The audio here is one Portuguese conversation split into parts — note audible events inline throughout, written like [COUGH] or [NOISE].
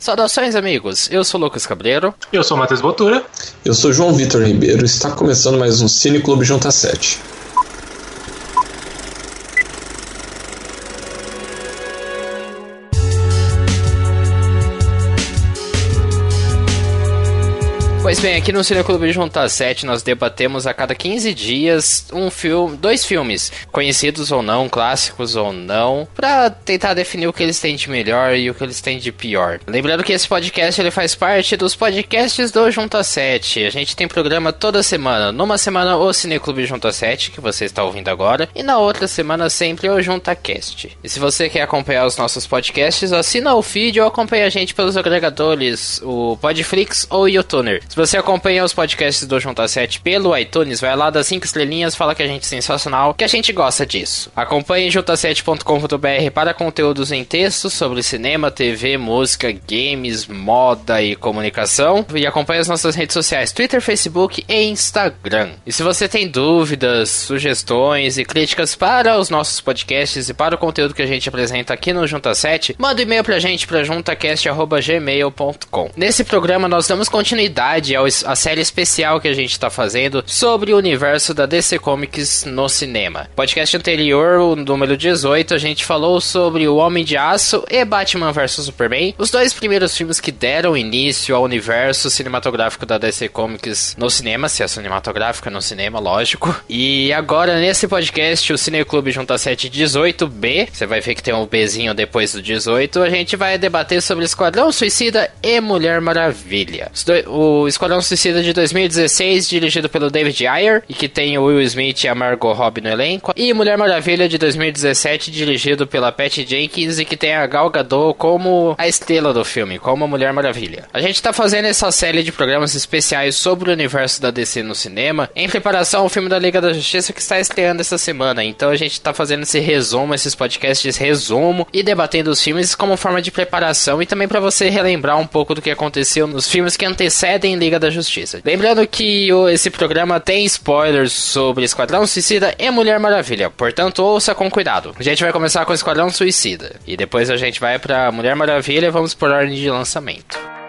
Saudações, amigos. Eu sou Lucas Cabreiro. Eu sou Matheus Botura. Eu sou João Vitor Ribeiro. Está começando mais um Cine Clube Junta 7. Pois bem, aqui no Cineclube Junta 7 nós debatemos a cada 15 dias um filme, dois filmes, conhecidos ou não, clássicos ou não, para tentar definir o que eles têm de melhor e o que eles têm de pior. Lembrando que esse podcast ele faz parte dos podcasts do Junta 7. A gente tem programa toda semana. Numa semana o Cineclube Junta 7, que você está ouvindo agora, e na outra semana sempre o Junta Cast. E se você quer acompanhar os nossos podcasts, assina o feed ou acompanha a gente pelos agregadores, o Podflix ou o YouTuner. Se você acompanha os podcasts do Junta 7 pelo iTunes, vai lá das 5 estrelinhas, fala que a gente é sensacional, que a gente gosta disso. Acompanhe junta7.com.br para conteúdos em texto sobre cinema, TV, música, games, moda e comunicação. E acompanhe as nossas redes sociais, Twitter, Facebook e Instagram. E se você tem dúvidas, sugestões e críticas para os nossos podcasts e para o conteúdo que a gente apresenta aqui no Junta 7, manda um e-mail pra gente para juntacast.gmail.com. Nesse programa nós damos continuidade a série especial que a gente está fazendo sobre o universo da DC Comics no cinema. Podcast anterior, o número 18, a gente falou sobre o Homem de Aço e Batman vs Superman, os dois primeiros filmes que deram início ao universo cinematográfico da DC Comics no cinema, se é cinematográfica no cinema, lógico. E agora nesse podcast, o Cineclube Junta 7 18B, você vai ver que tem um Bzinho depois do 18, a gente vai debater sobre Esquadrão Suicida e Mulher Maravilha. O Esquadrão Suicida de 2016, dirigido pelo David Ayer, e que tem o Will Smith e a Margot Robbie no elenco. E Mulher Maravilha de 2017, dirigido pela Patty Jenkins, e que tem a Gal Gadot como a estrela do filme, como a Mulher Maravilha. A gente tá fazendo essa série de programas especiais sobre o universo da DC no cinema, em preparação ao filme da Liga da Justiça que está estreando essa semana. Então a gente tá fazendo esse resumo, esses podcasts resumo, e debatendo os filmes como forma de preparação e também para você relembrar um pouco do que aconteceu nos filmes que antecedem Liga da Justiça. Lembrando que o, esse programa tem spoilers sobre Esquadrão Suicida e Mulher Maravilha, portanto ouça com cuidado. A gente vai começar com Esquadrão Suicida e depois a gente vai para Mulher Maravilha e vamos por ordem de lançamento.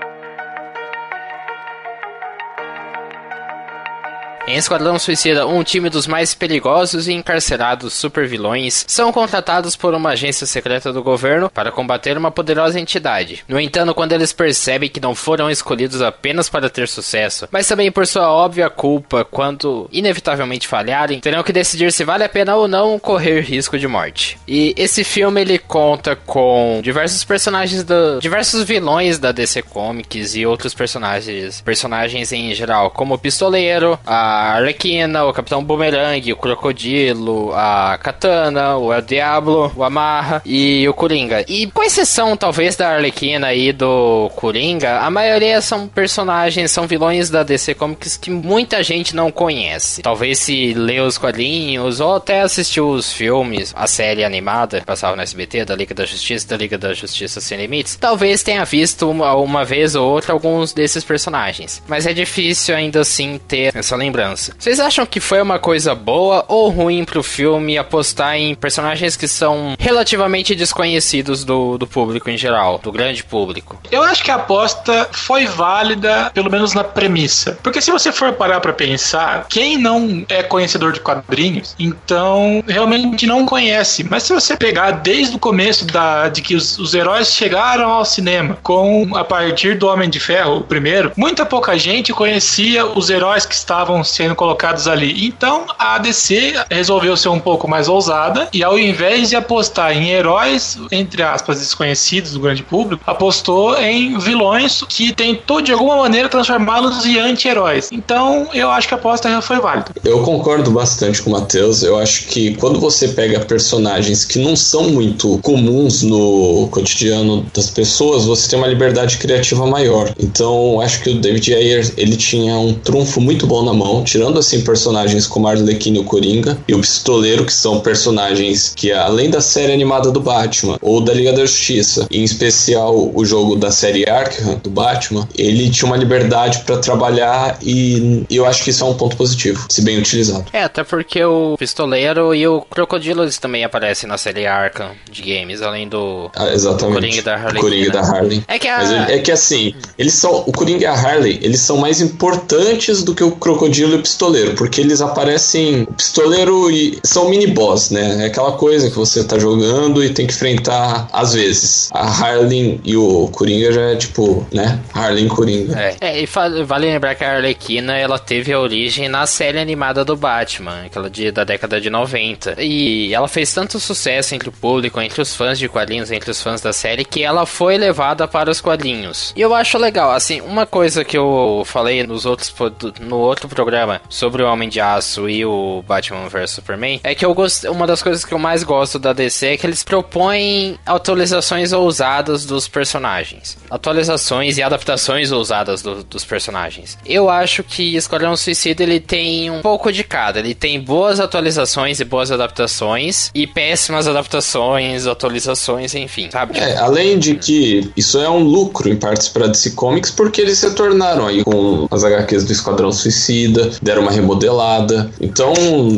Em Esquadrão Suicida, um time dos mais perigosos e encarcerados supervilões são contratados por uma agência secreta do governo para combater uma poderosa entidade. No entanto, quando eles percebem que não foram escolhidos apenas para ter sucesso, mas também por sua óbvia culpa quando inevitavelmente falharem, terão que decidir se vale a pena ou não correr risco de morte. E esse filme ele conta com diversos personagens do diversos vilões da DC Comics e outros personagens, personagens em geral, como o Pistoleiro, a a Arlequina, o Capitão Boomerang, o Crocodilo, a Katana, o El Diablo, o Amarra e o Coringa. E com exceção, talvez, da Arlequina e do Coringa, a maioria são personagens, são vilões da DC Comics que muita gente não conhece. Talvez se lê os quadrinhos ou até assistiu os filmes, a série animada que passava no SBT, da Liga da Justiça, da Liga da Justiça Sem Limites, talvez tenha visto uma, uma vez ou outra alguns desses personagens. Mas é difícil ainda assim ter essa lembrança. Vocês acham que foi uma coisa boa ou ruim pro filme apostar em personagens que são relativamente desconhecidos do, do público em geral, do grande público? Eu acho que a aposta foi válida, pelo menos na premissa. Porque se você for parar pra pensar, quem não é conhecedor de quadrinhos, então realmente não conhece. Mas se você pegar desde o começo da, de que os, os heróis chegaram ao cinema, com a partir do Homem de Ferro, o primeiro, muita pouca gente conhecia os heróis que estavam sendo colocados ali. Então a DC resolveu ser um pouco mais ousada e ao invés de apostar em heróis, entre aspas, desconhecidos do grande público, apostou em vilões que tentou de alguma maneira transformá-los em anti-heróis. Então eu acho que a aposta foi válida. Eu concordo bastante com o Matheus. Eu acho que quando você pega personagens que não são muito comuns no cotidiano das pessoas, você tem uma liberdade criativa maior. Então acho que o David Ayer ele tinha um trunfo muito bom na mão tirando assim personagens como Arlequina e o Coringa e o Pistoleiro, que são personagens que além da série animada do Batman ou da Liga da Justiça, em especial o jogo da série Arkham do Batman, ele tinha uma liberdade para trabalhar e eu acho que isso é um ponto positivo, se bem utilizado. É, até porque o Pistoleiro e o Crocodilo eles também aparecem na série Arkham de games, além do, ah, exatamente. do Coringa da Harley. Coringa da Harley. É que, a... Mas é que assim, eles são o Coringa e a Harley, eles são mais importantes do que o Crocodilo e o Pistoleiro, porque eles aparecem o Pistoleiro e são mini boss, né? É aquela coisa que você tá jogando e tem que enfrentar às vezes. A Harley e o Coringa já é tipo, né? Harley e Coringa. É, é e vale lembrar que a Arlequina ela teve a origem na série animada do Batman, aquela de, da década de 90. E ela fez tanto sucesso entre o público, entre os fãs de quadrinhos, entre os fãs da série, que ela foi levada para os quadrinhos. E eu acho legal, assim, uma coisa que eu falei nos outros no outro programa sobre o Homem de Aço e o Batman vs Superman é que eu gosto, uma das coisas que eu mais gosto da DC é que eles propõem atualizações ousadas dos personagens. Atualizações e adaptações ousadas do, dos personagens. Eu acho que Esquadrão Suicida ele tem um pouco de cada. Ele tem boas atualizações e boas adaptações e péssimas adaptações, atualizações, enfim, sabe? É, além de que isso é um lucro em partes para DC Comics porque eles se tornaram aí com as HQs do Esquadrão Suicida, deram uma remodelada. Então,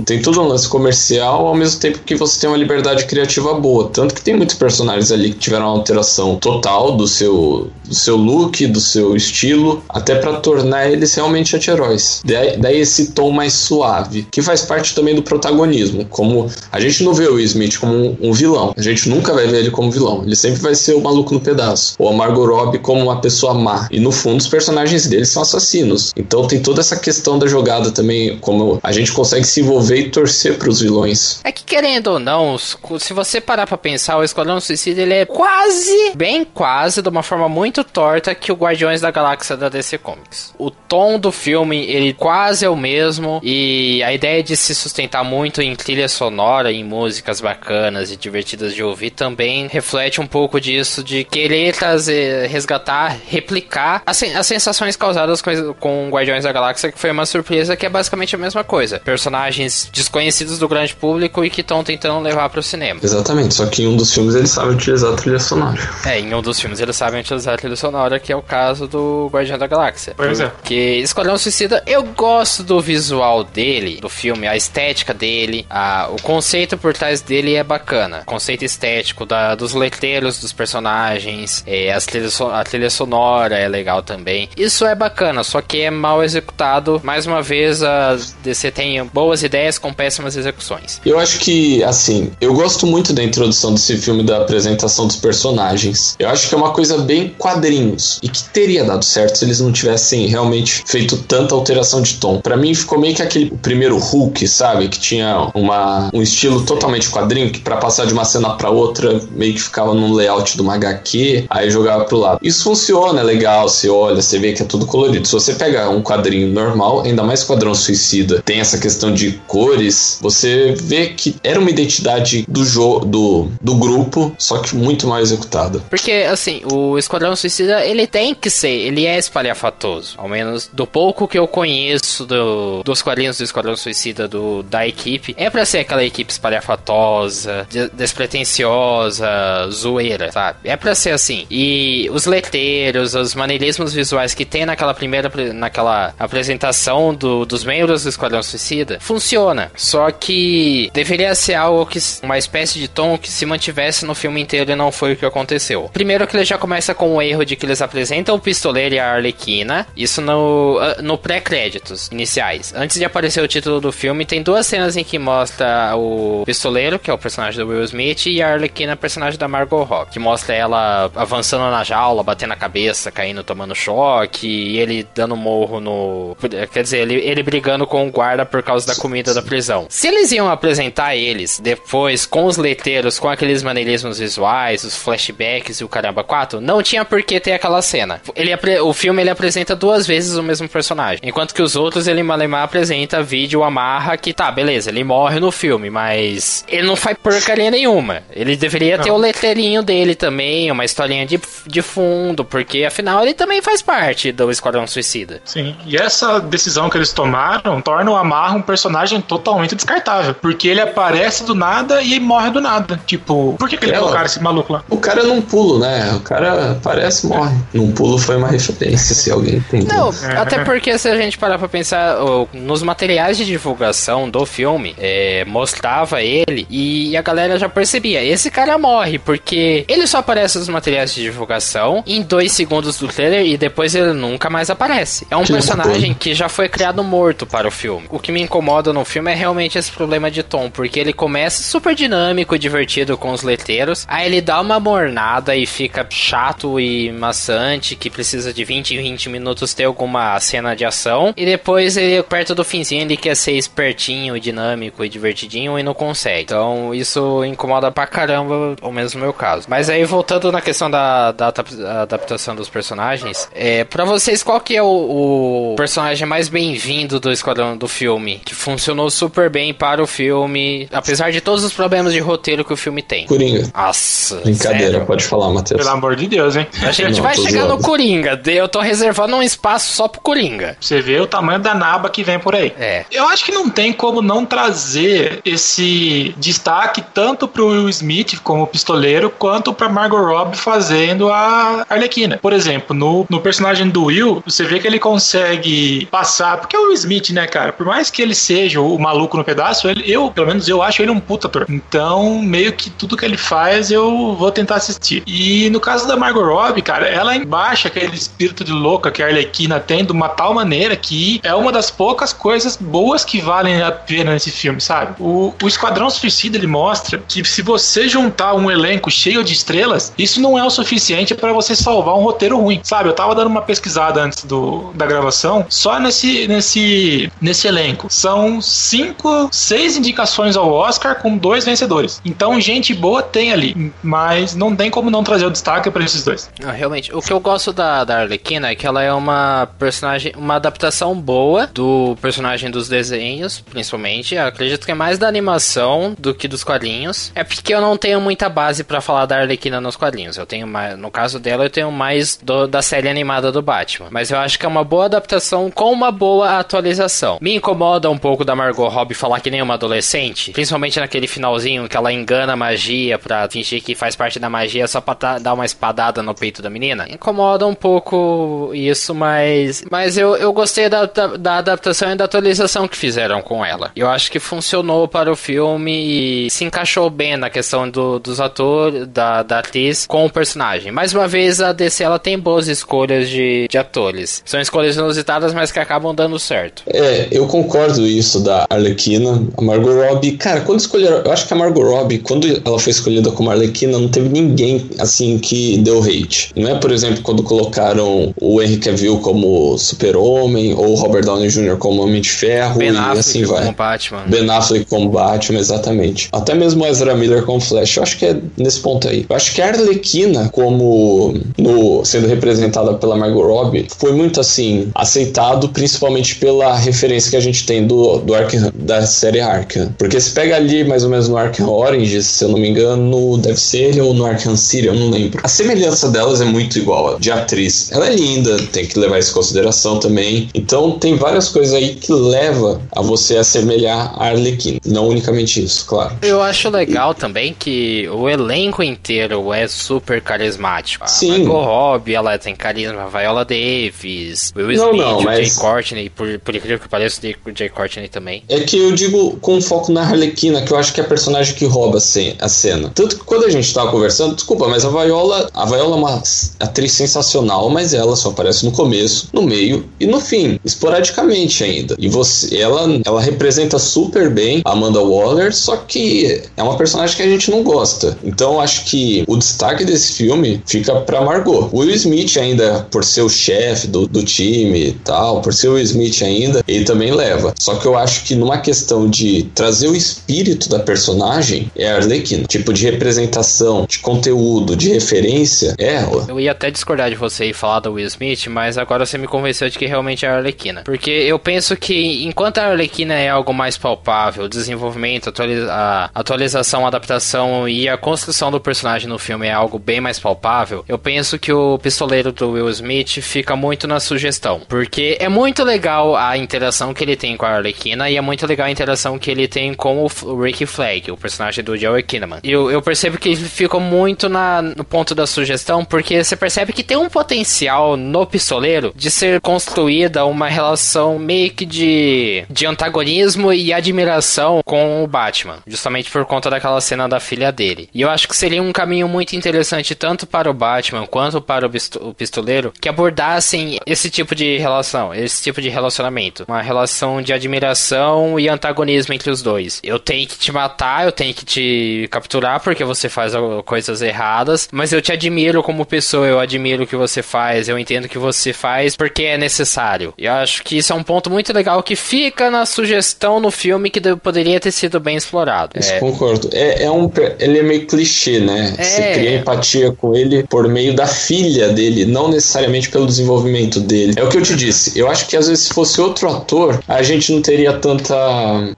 tem todo um lance comercial ao mesmo tempo que você tem uma liberdade criativa boa, tanto que tem muitos personagens ali que tiveram uma alteração total do seu do seu look, do seu estilo, até para tornar eles realmente anti-heróis. Daí, esse tom mais suave, que faz parte também do protagonismo. Como a gente não vê o Smith como um, um, vilão, a gente nunca vai ver ele como vilão. Ele sempre vai ser o maluco no pedaço. Ou a Margot Robbie como uma pessoa má. E no fundo, os personagens deles são assassinos. Então tem toda essa questão da jogada também, como a gente consegue se envolver e torcer para os vilões. É que querendo ou não, se você parar para pensar, o Esquadrão Suicida ele é quase, bem quase, de uma forma muito torta que o Guardiões da Galáxia da DC Comics. O tom do filme, ele quase é o mesmo e a ideia de se sustentar muito em trilha sonora, em músicas bacanas e divertidas de ouvir também reflete um pouco disso de querer trazer, resgatar, replicar as, as sensações causadas com, com Guardiões da Galáxia, que foi uma surpresa que é basicamente a mesma coisa. Personagens desconhecidos do grande público e que estão tentando levar para o cinema. Exatamente, só que em um dos filmes eles sabem utilizar a trilha sonora. É, em um dos filmes eles sabem utilizar a trilha sonora, que é o caso do Guardião da Galáxia. Pois é. Que Esquadrão Suicida, eu gosto do visual dele, do filme, a estética dele, a, o conceito por trás dele é bacana. O conceito estético da, dos letreiros dos personagens, é, as trilhas, a trilha sonora é legal também. Isso é bacana, só que é mal executado. Mais uma vez, a DC tem boas ideias com péssimas execuções. Eu acho que, assim, eu gosto muito da introdução desse filme, da apresentação dos personagens. Eu acho que é uma coisa bem quadrinhos e que teria dado certo se eles não tivessem realmente feito tanta alteração de tom. Para mim ficou meio que aquele primeiro Hulk, sabe, que tinha uma, um estilo totalmente quadrinho que para passar de uma cena para outra meio que ficava num layout de uma HQ, aí jogava pro lado. Isso funciona, é legal, você olha, você vê que é tudo colorido. Se você pegar um quadrinho normal, ainda mais quadrão suicida, tem essa questão de cores, você vê que era uma identidade do jogo do, do grupo, só que muito mal executada. Porque assim, o Esquadrão Suicida, ele tem que ser, ele é espalhafatoso. Ao menos do pouco que eu conheço do, dos quadrinhos do Esquadrão Suicida do, da equipe, é para ser aquela equipe espalhafatosa, despretensiosa, zoeira, sabe? É para ser assim. E os letreiros, os maneirismos visuais que tem naquela primeira naquela apresentação do, dos membros do Esquadrão Suicida, funciona. Só que deveria ser algo que uma espécie de tom que se mantivesse no filme inteiro e não foi o que aconteceu. Primeiro que ele já começa com o erro de que eles apresentam o pistoleiro e a Arlequina, isso no, ah, no pré-créditos iniciais. Antes de aparecer o título do filme, tem duas cenas em que mostra o pistoleiro, que é o personagem do Will Smith, e a Arlequina, personagem da Margot Robbie, que mostra ela avançando na jaula, batendo a cabeça, caindo, tomando choque, e ele dando morro no... Quer dizer, ele, ele brigando com o guarda por causa da comida da prisão. Se eles iam apresentar eles depois com os letreiros, com aqueles maneirismos visuais, os flashbacks e o caramba 4, não tinha por porque tem aquela cena. Ele, o filme ele apresenta duas vezes o mesmo personagem. Enquanto que os outros, ele malemar apresenta vídeo amarra que tá, beleza, ele morre no filme, mas ele não faz porcaria nenhuma. Ele deveria não. ter o letreirinho dele também, uma historinha de, de fundo, porque afinal ele também faz parte do Esquadrão Suicida. Sim, e essa decisão que eles tomaram torna o Amarra um personagem totalmente descartável, porque ele aparece do nada e morre do nada. Tipo, por que, que ele é, colocaram esse maluco lá? O cara num pulo, né? O cara aparece e morre. Num pulo foi uma referência, se alguém entendeu. Não, até porque se a gente parar pra pensar, nos materiais de divulgação do filme, é, mostrava ele e a galera já percebia, esse cara morre, porque ele só aparece nos materiais de divulgação em dois segundos do trailer e depois ele nunca mais aparece. É um que personagem que já foi criado morto para o filme. O que me incomoda no filme é realmente esse problema de tom, porque ele começa super dinâmico e divertido com os letreiros, aí ele dá uma mornada e fica chato e maçante, que precisa de 20 em 20 minutos ter alguma cena de ação, e depois ele, perto do finzinho, ele quer ser espertinho, dinâmico e divertidinho e não consegue. Então isso incomoda pra caramba, ou mesmo no meu caso. Mas aí voltando na questão da, da adaptação dos personagens, é, para vocês qual que é o, o personagem mais bem-vindo do Esquadrão do filme? Que funcionou super bem para o filme, apesar de todos os problemas de roteiro que o filme tem. Coringa. Nossa. Brincadeira, sério? pode falar, Matheus. Pelo amor de Deus, hein? A gente não, vai chegar no Coringa. Eu tô reservando um espaço só pro Coringa. Você vê o tamanho da naba que vem por aí. É. Eu acho que não tem como não trazer esse destaque tanto pro Will Smith como pistoleiro, quanto pra Margot Robbie fazendo a Arlequina. Por exemplo, no, no personagem do Will, você vê que ele consegue passar, porque é o Will Smith, né, cara? Por mais que ele seja o maluco no pedaço, ele, eu, pelo menos eu acho ele um puta ator. Então, meio que tudo que ele faz, eu vou tentar assistir. E no caso da Margot Robbie, cara, ela embaixa aquele espírito de louca que a Arlequina tem de uma tal maneira que é uma das poucas coisas boas que valem a pena nesse filme, sabe? O, o Esquadrão Suicida ele mostra que se você juntar um elenco cheio de estrelas, isso não é o suficiente para você salvar um roteiro ruim, sabe? Eu tava dando uma pesquisada antes do, da gravação, só nesse, nesse, nesse elenco. São cinco, seis indicações ao Oscar com dois vencedores. Então, gente boa tem ali, mas não tem como não trazer o destaque para esses dois. Ah, realmente, o que eu gosto da, da Arlequina é que ela é uma personagem, uma adaptação boa do personagem dos desenhos, principalmente. Eu acredito que é mais da animação do que dos quadrinhos. É porque eu não tenho muita base para falar da Arlequina nos quadrinhos. Eu tenho mais, no caso dela, eu tenho mais do, da série animada do Batman. Mas eu acho que é uma boa adaptação com uma boa atualização. Me incomoda um pouco da Margot Robbie falar que nem uma adolescente, principalmente naquele finalzinho que ela engana a magia pra fingir que faz parte da magia só pra dar uma espadada no peito da menina. Incomoda um pouco isso, mas mas eu, eu gostei da, da, da adaptação e da atualização que fizeram com ela. Eu acho que funcionou para o filme e se encaixou bem na questão do, dos atores, da, da atriz com o personagem. Mais uma vez, a DC ela tem boas escolhas de, de atores. São escolhas inusitadas, mas que acabam dando certo. É, eu concordo isso da Arlequina. A Margot Robbie, cara, quando escolheram. Eu acho que a Margot Robbie, quando ela foi escolhida como Arlequina, não teve ninguém assim que deu hate. Não é, por exemplo, quando colocaram o Henry Cavill como Super-Homem ou o Robert Downey Jr. como Homem de Ferro ben e Affleck assim vai. Como Batman. Ben Affleck como Batman, exatamente. Até mesmo Ezra Miller como Flash. Eu acho que é nesse ponto aí. Eu acho que a Arlequina, como no, sendo representada pela Margot Robbie, foi muito assim aceitado, principalmente pela referência que a gente tem do, do Arkham, da série Arkham. Porque se pega ali mais ou menos no Arkham Orange, se eu não me engano, deve ser ele ou no Arkham City, eu não lembro. A semelhança delas é muito igual de atriz. Ela é linda, tem que levar isso em consideração também. Então tem várias coisas aí que leva a você assemelhar a Arlequina. Não unicamente isso, claro. Eu acho legal também que o elenco inteiro é super carismático. Sim. A Margot Robbie, ela tem carisma. Viola Davis, Will Smith, não, não, mas... Jay Courtney, por, por incrível que pareça, o Jay Courtney também. É que eu digo com foco na Arlequina, que eu acho que é a personagem que rouba a cena. Tanto que quando a gente tava conversando, desculpa, mas a Viola, a Viola é uma atriz sensacional, mas ela só aparece no começo, no meio e no fim, esporadicamente ainda. E você, ela, ela representa super bem a Amanda Waller, só que é uma personagem que a gente não gosta. Então acho que o destaque desse filme fica pra Margot. O Will Smith ainda, por ser o chefe do, do time e tal, por ser o Will Smith ainda, ele também leva. Só que eu acho que numa questão de trazer o espírito da personagem, é a Arlequina. Tipo de representação, de conteúdo, de referência, é boa. Eu ia até discordar de você e falar do Will Smith, mas agora você me convenceu de que realmente é a Arlequina. Porque eu penso que enquanto a Arlequina é algo mais palpável, desenvolvimento, atualiza a atualização, adaptação e a construção do personagem no filme é algo bem mais palpável, eu penso que o pistoleiro do Will Smith fica muito na sugestão. Porque é muito legal a interação que ele tem com a Arlequina e é muito legal a interação que ele tem com o Ricky Flag, o personagem do Joey Kinnaman. Eu, eu percebo que ele fica muito na, no ponto da sugestão, porque você percebe que tem um potencial no pistoleiro de ser construída uma relação meio que de, de antagonismo e admiração com o Batman, justamente por conta daquela cena da filha dele. E eu acho que seria um caminho muito interessante tanto para o Batman quanto para o pistoleiro que abordassem esse tipo de relação, esse tipo de relacionamento, uma relação de admiração e antagonismo entre os dois. Eu tenho que te matar, eu tenho que te capturar porque você faz coisas erradas, mas eu te admiro como pessoa, eu admiro o que você faz, eu entendo o que você faz porque é necessário. Eu acho que isso é um ponto muito legal que fica na sugestão no filme que poderia ter sido bem explorado. Isso, é. concordo. É, é, um, ele é meio clichê, né? É. Você cria empatia com ele por meio da filha dele, não necessariamente pelo desenvolvimento dele. É o que eu te disse. Eu acho que às vezes se fosse outro ator, a gente não teria tanta,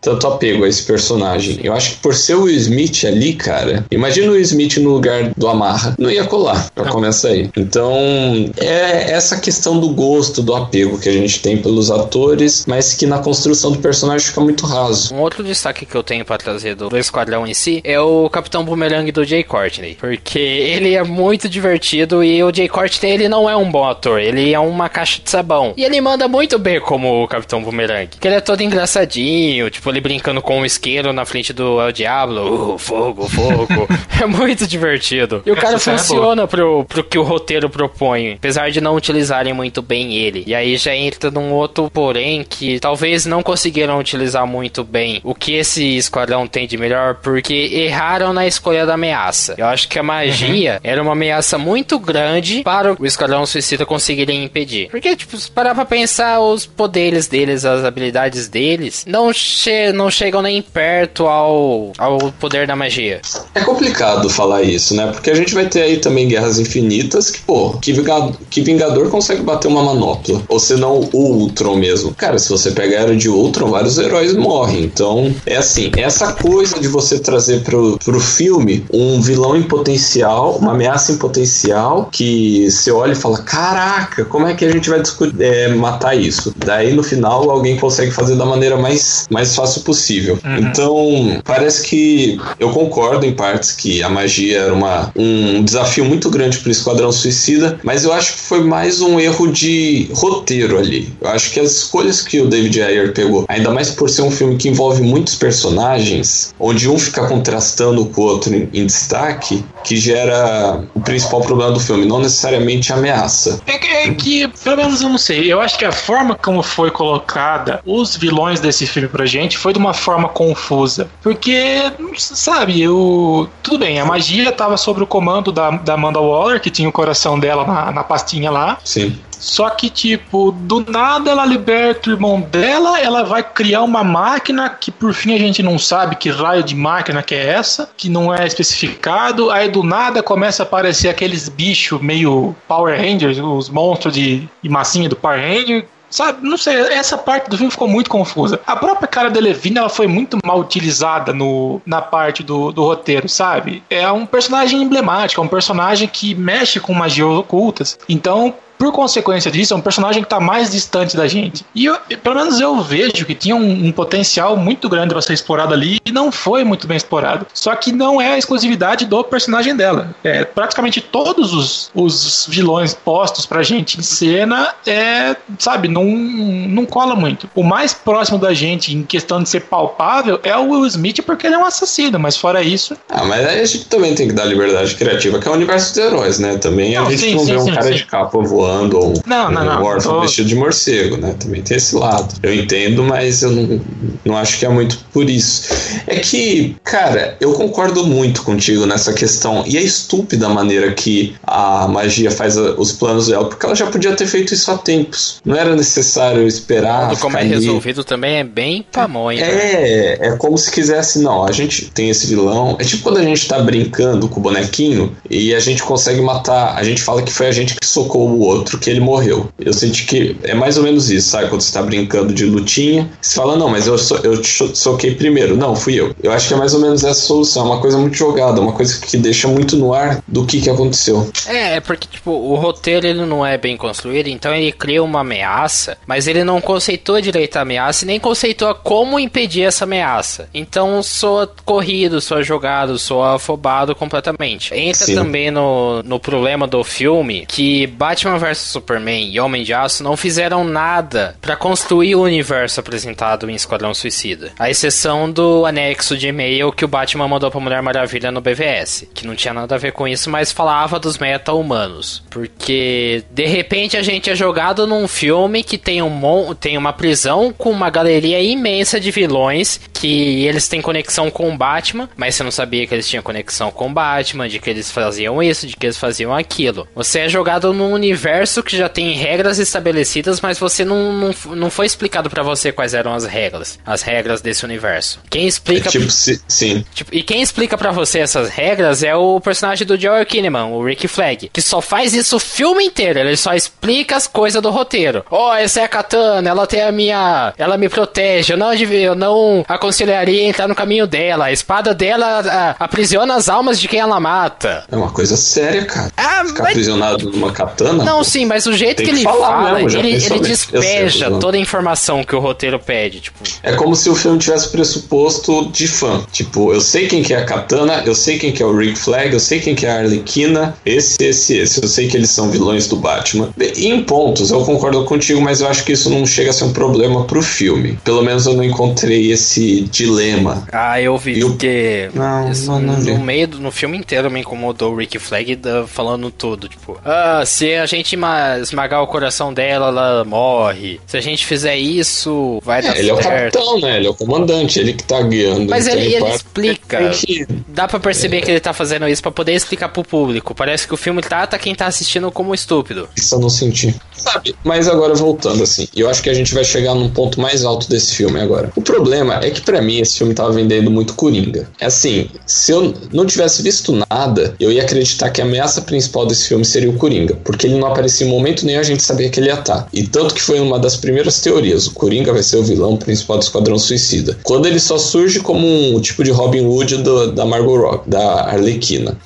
tanto apego a esse personagem. Eu acho que por ser o Will Smith ali, cara, imagina o Will Smith no lugar do Amarra. Não ia colar, pra começar aí. Então, é essa questão do gosto, do apego que a gente tem pelos atores, mas que na construção do personagem fica muito raso. Um outro destaque que eu tenho para trazer do, do esquadrão em si é o Capitão Boomerang do Jay Courtney, porque ele é muito divertido e o Jay Courtney ele não é um bom ator, ele é uma caixa de sabão. E ele manda muito bem como o Capitão Boomerang, que ele é todo engraçadinho, tipo ele brincando com o isqueiro na frente do El Diablo, uh, fogo, fogo. [LAUGHS] é muito divertido. E o cara Essa é funciona é pro, pro que o roteiro propõe, apesar de não utilizarem muito bem ele. E aí já entra num outro porém que talvez não conseguiram utilizar muito bem o que esse esquadrão tem de melhor porque erraram na escolha da ameaça. Eu acho que a magia uhum. era uma ameaça muito grande para o esquadrão suicida conseguirem impedir. Porque, tipo, se parar pra pensar, os poderes deles, as habilidades deles, não, che não chegam nem perto ao, ao poder da magia. É complicado falar isso, né? Porque a gente vai ter aí também guerras infinitas que, pô, que Vingador, que Vingador consegue bater uma manopla. Ou se não, o Ultron mesmo. Cara, se você pegar a Era de Ultron, vários heróis morrem. Então, é assim, essa coisa de você trazer pro, pro filme um vilão em potencial, uma ameaça em potencial, que você olha e fala, caraca, como é que a gente vai é, matar isso? Daí, no final, alguém consegue fazer da maneira mais, mais fácil possível. Uhum. Então, parece que eu concordo em partes que a magia era uma, um desafio muito grande pro Esquadrão Suicida, mas eu acho que foi mais um erro de roteiro ali. Eu acho que as escolhas que o David Ayer pegou, ainda mais por ser um filme que envolve muitos personagens, onde um fica contrastando com o outro em, em destaque, que gera o principal problema do filme, não necessariamente a ameaça. É que, é que, pelo menos eu não sei, eu acho que a forma como foi colocada os vilões desse filme pra gente foi de uma forma confusa. Porque, sabe, o. Tudo bem, a magia tava sob o comando da, da Amanda Waller, que tinha o coração dela na, na pastinha lá. Sim. Só que, tipo, do nada ela liberta o irmão dela, ela vai criar uma máquina que por fim a gente não sabe que raio de máquina que é essa, que não é especificado. Aí do nada começa a aparecer aqueles bichos meio Power Rangers, os monstros de, de massinha do Power Ranger, Sabe, não sei, essa parte do filme ficou muito confusa. A própria cara da Levine, ela foi muito mal utilizada no, na parte do, do roteiro, sabe? É um personagem emblemático, é um personagem que mexe com magias ocultas. Então, por consequência disso, é um personagem que está mais distante da gente. E eu, pelo menos eu vejo que tinha um, um potencial muito grande para ser explorado ali e não foi muito bem explorado. Só que não é a exclusividade do personagem dela. É, praticamente todos os, os vilões postos pra gente em cena é, sabe, não, não cola muito. O mais próximo da gente em questão de ser palpável é o Will Smith porque ele é um assassino, mas fora isso. Ah, mas aí a gente também tem que dar liberdade criativa, que é o universo dos heróis, né? Também a gente sim, não sim, vê um sim, cara de capa voando voando ou não, não, não, um órfão tô... vestido de morcego, né? Também tem esse lado. Eu entendo, mas eu não, não acho que é muito por isso. É que, cara, eu concordo muito contigo nessa questão. E é estúpida a maneira que a magia faz os planos dela, porque ela já podia ter feito isso há tempos. Não era necessário esperar. Quando como é resolvido também é bem pamonha. É, é como se quisesse, não, a gente tem esse vilão. É tipo quando a gente tá brincando com o bonequinho e a gente consegue matar. A gente fala que foi a gente que socou o outro, que ele morreu. Eu senti que é mais ou menos isso, sabe? Quando você tá brincando de lutinha, você fala, não, mas eu, so, eu soquei primeiro. Não, fui eu. Eu acho que é mais ou menos essa solução. É uma coisa muito jogada, uma coisa que deixa muito no ar do que, que aconteceu. É, é porque, tipo, o roteiro ele não é bem construído, então ele cria uma ameaça, mas ele não conceitou direito a ameaça e nem conceitou como impedir essa ameaça. Então soa corrido, soa jogado, soa afobado completamente. Entra Sim. também no, no problema do filme que Batman vs Superman e Homem de Aço não fizeram nada para construir o universo apresentado em Esquadrão Suicida. A exceção do anexo de e-mail que o Batman mandou pra Mulher Maravilha no BVS, que não tinha nada a ver com isso, mas falava dos meta-humanos. Porque de repente a gente é jogado num filme que tem, um, tem uma prisão com uma galeria imensa de vilões que eles têm conexão com o Batman, mas você não sabia que eles tinham conexão com o Batman, de que eles faziam isso, de que eles faziam aquilo. Você é jogado num universo que já tem regras estabelecidas, mas você não, não, não foi explicado para você quais eram as regras, as regras desse universo. Quem explica. É tipo, sim. Tipo, e quem explica para você essas regras é o personagem do Joel Kinnaman, o Rick Flag, que só faz isso o filme inteiro. Ele só explica as coisas do roteiro. Ó, oh, essa é a katana, ela tem a minha. Ela me protege. Eu não, eu não aconselharia entrar no caminho dela. A espada dela a, aprisiona as almas de quem ela mata. É uma coisa séria, cara. Ah, Ficar mas... aprisionado numa katana. Não, sim, mas o jeito que, que ele fala, mesmo, ele, ele despeja toda a informação que o roteiro pede. Tipo. É como se o filme tivesse pressuposto de fã. Tipo, eu sei quem que é a katana, eu sei quem que é o Rick Flag, eu sei quem que é a Arlequina, esse, esse, esse. Eu sei que eles são vilões do Batman. E em pontos, eu concordo contigo, mas eu acho que isso não chega a ser um problema pro filme. Pelo menos eu não encontrei esse dilema. Ah, eu vi eu... que não, não, não, no meio do, no filme inteiro me incomodou o Rick Flag falando tudo, tipo, ah, se a gente esmagar o coração dela, ela morre. Se a gente fizer isso, vai é, dar ele certo. Ele é o capitão, né? Ele é o comandante, ele que tá guiando. Mas então ele, ele explica. Que... Dá para perceber é. que ele tá fazendo isso para poder explicar pro público. Parece que o filme trata quem tá assistindo como estúpido. Isso eu não senti. Sabe, mas agora voltando assim, eu acho que a gente vai chegar num ponto mais alto desse filme agora. O problema é que para mim esse filme tava vendendo muito Coringa. É assim, se eu não tivesse visto nada, eu ia acreditar que a ameaça principal desse filme seria o Coringa, porque ele não aparecia em momento nenhum, a gente sabia que ele ia estar. Tá. E tanto que foi uma das primeiras teorias, o Coringa vai ser o vilão principal do Esquadrão Suicida. Quando ele só surge como um tipo de Robin Hood do, da Margot Rock, da Arlequina.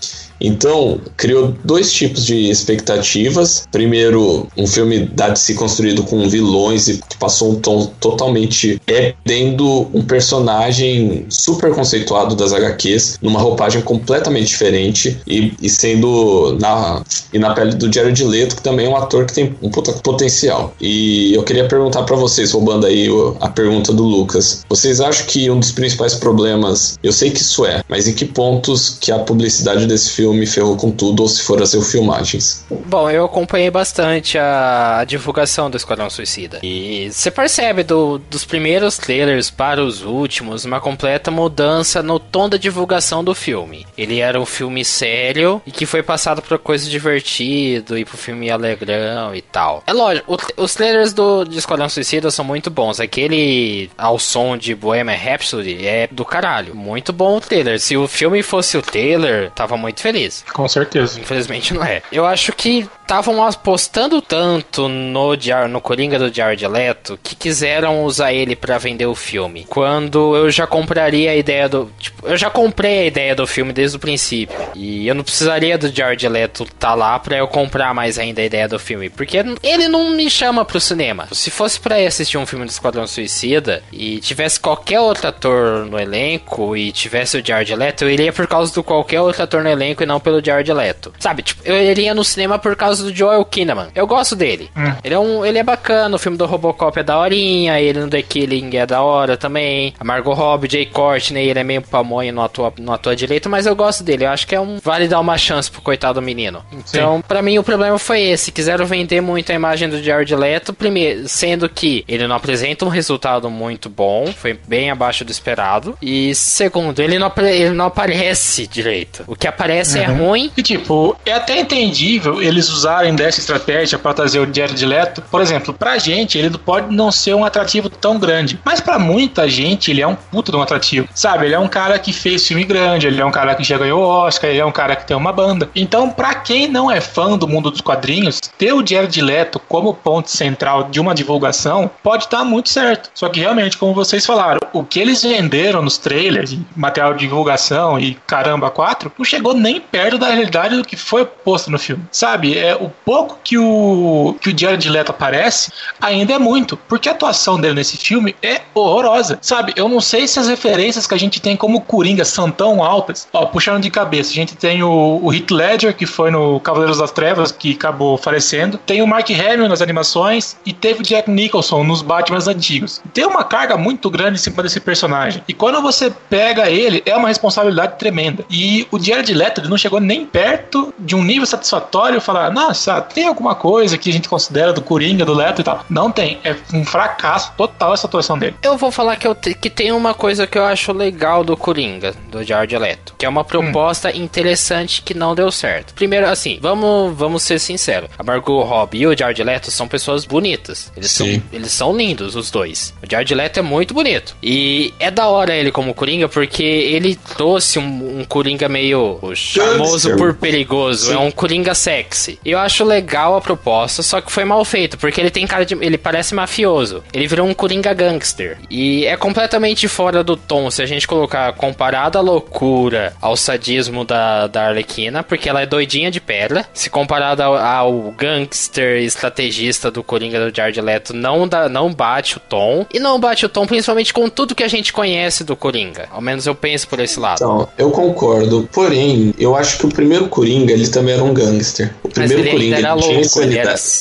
Então, criou dois tipos de expectativas. Primeiro, um filme da DC construído com vilões e que passou um tom totalmente perdendo um personagem super conceituado das HQs numa roupagem completamente diferente e, e sendo na, e na pele do Jared Leto, que também é um ator que tem um puta potencial. E eu queria perguntar para vocês, roubando aí a pergunta do Lucas, vocês acham que um dos principais problemas, eu sei que isso é, mas em que pontos que a publicidade desse filme filme ferrou com tudo ou se for a ser filmagens. Bom, eu acompanhei bastante a divulgação do Esquadrão Suicida. E você percebe do, dos primeiros trailers para os últimos uma completa mudança no tom da divulgação do filme. Ele era um filme sério e que foi passado para coisa divertido e pro filme alegrão e tal. É lógico, o, os trailers do de Esquadrão Suicida são muito bons. Aquele ao som de Bohemian Rhapsody é do caralho. Muito bom o trailer. Se o filme fosse o trailer, tava muito feliz. Com certeza. Infelizmente não é. Eu acho que estavam apostando tanto no, no Coringa do Jared Leto que quiseram usar ele para vender o filme. Quando eu já compraria a ideia do. Tipo, eu já comprei a ideia do filme desde o princípio. E eu não precisaria do Jared Leto tá lá pra eu comprar mais ainda a ideia do filme. Porque ele não me chama pro cinema. Se fosse para assistir um filme do Esquadrão Suicida e tivesse qualquer outro ator no elenco e tivesse o Jared Leto, eu iria por causa do qualquer outro ator no elenco e não pelo Jared Leto. Sabe, tipo, eu iria no cinema por causa do Joel Kinnaman. Eu gosto dele. Hum. Ele é um, ele é bacana, o filme do Robocop é daorinha, ele no The Killing é da hora também. A Margot Robbie, Jay Courtney, ele é meio pamonha no atua, no atua direito, mas eu gosto dele. Eu acho que é um vale dar uma chance pro coitado menino. Então, para mim o problema foi esse, quiseram vender muito a imagem do Jared Leto, primeiro, sendo que ele não apresenta um resultado muito bom, foi bem abaixo do esperado. E segundo, ele não, ele não aparece direito. O que aparece. É ruim. E tipo, é até entendível eles usarem dessa estratégia para trazer o Jared Leto. Por exemplo, pra gente, ele pode não ser um atrativo tão grande. Mas para muita gente, ele é um puto de um atrativo. Sabe, ele é um cara que fez filme grande, ele é um cara que já ganhou Oscar, ele é um cara que tem uma banda. Então, para quem não é fã do mundo dos quadrinhos, ter o Jared Leto como ponto central de uma divulgação pode estar muito certo. Só que realmente, como vocês falaram, o que eles venderam nos trailers, material de divulgação e caramba, quatro, não chegou nem perto da realidade do que foi posto no filme. Sabe, é o pouco que o que o Jared Leto aparece ainda é muito, porque a atuação dele nesse filme é horrorosa. Sabe, eu não sei se as referências que a gente tem como Coringa são tão altas. Ó, puxando de cabeça, a gente tem o, o Heath Ledger, que foi no Cavaleiros das Trevas, que acabou falecendo. Tem o Mark Hamill nas animações e teve o Jack Nicholson nos Batman antigos. Tem uma carga muito grande em cima desse personagem. E quando você pega ele, é uma responsabilidade tremenda. E o Jared Leto não chegou nem perto de um nível satisfatório falar, nossa, tem alguma coisa que a gente considera do Coringa, do Leto e tal. Não tem. É um fracasso total essa atuação dele. Eu vou falar que, eu te, que tem uma coisa que eu acho legal do Coringa, do Jared Leto, que é uma proposta hum. interessante que não deu certo. Primeiro, assim, vamos, vamos ser sinceros. A Margot Robbie e o Jared Leto são pessoas bonitas. Eles, são, eles são lindos, os dois. O Jared Leto é muito bonito. E é da hora ele como Coringa, porque ele trouxe um, um Coringa meio charmoso por perigoso. Sim. É um Coringa sexy. Eu acho legal a proposta, só que foi mal feito, porque ele tem cara de. Ele parece mafioso. Ele virou um Coringa gangster. E é completamente fora do tom se a gente colocar comparado à loucura, ao sadismo da, da Arlequina, porque ela é doidinha de pedra. Se comparado ao, ao gangster estrategista do Coringa do Jared Leto, não, dá, não bate o tom. E não bate o tom principalmente com tudo que a gente conhece do Coringa. Ao menos eu penso por esse lado. Então, eu concordo. Porém, eu acho que o primeiro Coringa, ele também era um gangster. O primeiro Coringa, ele, ele tinha essa ele